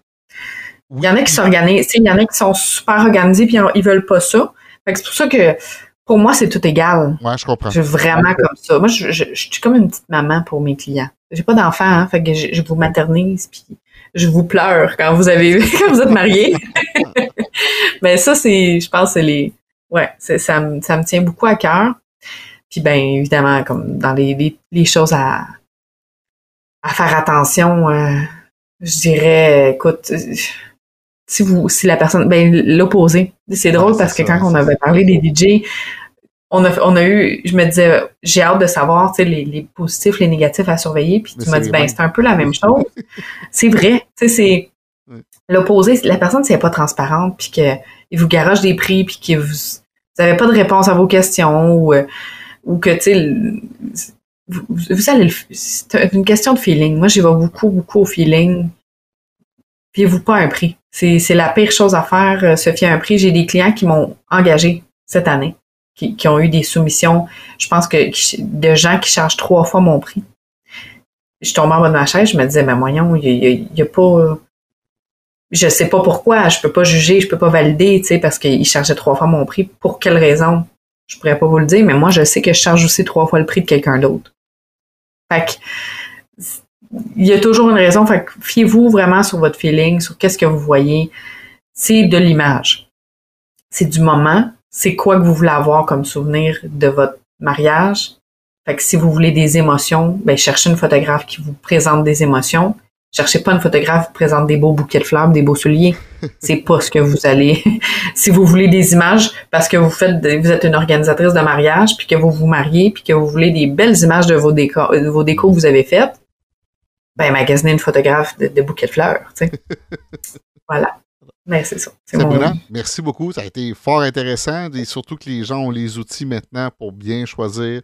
Il y en a qui s'organisent, il y en a qui sont super organisés puis ils veulent pas ça. c'est pour ça que pour moi, c'est tout égal. Ouais, je comprends. Je suis vraiment comme ça. Moi, je, je, suis comme une petite maman pour mes clients. J'ai pas d'enfant, hein, fait que je, je vous maternise puis je vous pleure quand vous avez quand vous êtes marié. Mais ça, c'est, je pense, c'est les, ouais, ça, me, ça me tient beaucoup à cœur. Puis ben évidemment, comme dans les, les, choses à, à faire attention, euh, je dirais, écoute, si vous, si la personne, ben l'opposé. C'est drôle parce que quand on avait parlé des DJ, on a, on a eu, je me disais, j'ai hâte de savoir, tu sais, les, les, positifs, les négatifs à surveiller. Puis tu m'as dit, ben, c'est un peu la même chose. c'est vrai. Tu sais, c'est l'opposé. La personne, c'est pas transparente, puis qu'il vous garage des prix, puis que vous, vous avez pas de réponse à vos questions, ou, euh, ou que, tu sais, vous, vous, allez, c'est une question de feeling. Moi, j'y vais beaucoup, beaucoup au feeling. Fiez-vous pas un prix. C'est, c'est la pire chose à faire, euh, se fier à un prix. J'ai des clients qui m'ont engagé cette année qui, ont eu des soumissions, je pense que de gens qui chargent trois fois mon prix. Je tombais en bas de ma chaise, je me disais, mais voyons, il n'y a, pas. je sais pas pourquoi, je peux pas juger, je peux pas valider, tu sais, parce qu'il chargeait trois fois mon prix. Pour quelle raison? Je pourrais pas vous le dire, mais moi, je sais que je charge aussi trois fois le prix de quelqu'un d'autre. Fait que, il y a toujours une raison. Fait que, fiez-vous vraiment sur votre feeling, sur qu'est-ce que vous voyez. C'est de l'image. C'est du moment. C'est quoi que vous voulez avoir comme souvenir de votre mariage? Fait que si vous voulez des émotions, ben, cherchez une photographe qui vous présente des émotions. Cherchez pas une photographe qui présente des beaux bouquets de fleurs, des beaux souliers. C'est pas ce que vous allez. si vous voulez des images parce que vous faites, vous êtes une organisatrice de mariage, puis que vous vous mariez, puis que vous voulez des belles images de vos décors, de vos décos que vous avez faites, ben magasinez une photographe de, bouquets de fleurs. Voilà. Mais ben, c'est ça. C'est Merci beaucoup. Ça a été fort intéressant et surtout que les gens ont les outils maintenant pour bien choisir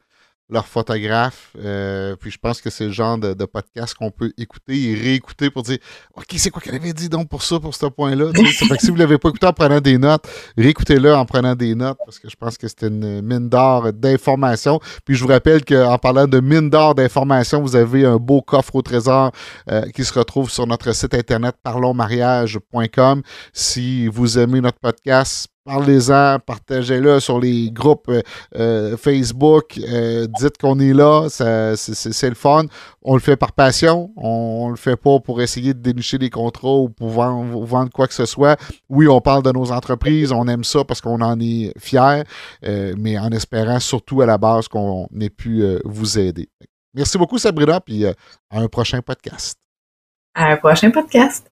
leur photographe. Euh, puis je pense que c'est le genre de, podcast qu'on peut écouter et réécouter pour dire OK, c'est quoi qu'elle avait dit donc pour ça, pour ce point-là? fait que si vous ne l'avez pas écouté en prenant des notes, réécoutez-le en prenant des notes parce que je pense que c'était une mine d'or d'informations. Puis je vous rappelle qu'en parlant de mine d'or d'informations, vous avez un beau coffre au trésor euh, qui se retrouve sur notre site internet parlonsmariage.com. Si vous aimez notre podcast, Parlez-en, partagez-le sur les groupes euh, euh, Facebook. Euh, dites qu'on est là, c'est le fun. On le fait par passion. On, ne le fait pas pour essayer de dénicher des contrats ou pour vendre, quoi que ce soit. Oui, on parle de nos entreprises. On aime ça parce qu'on en est fiers, mais en espérant surtout à la base qu'on ait pu vous aider. Merci beaucoup, Sabrina, puis à un prochain podcast. À un prochain podcast.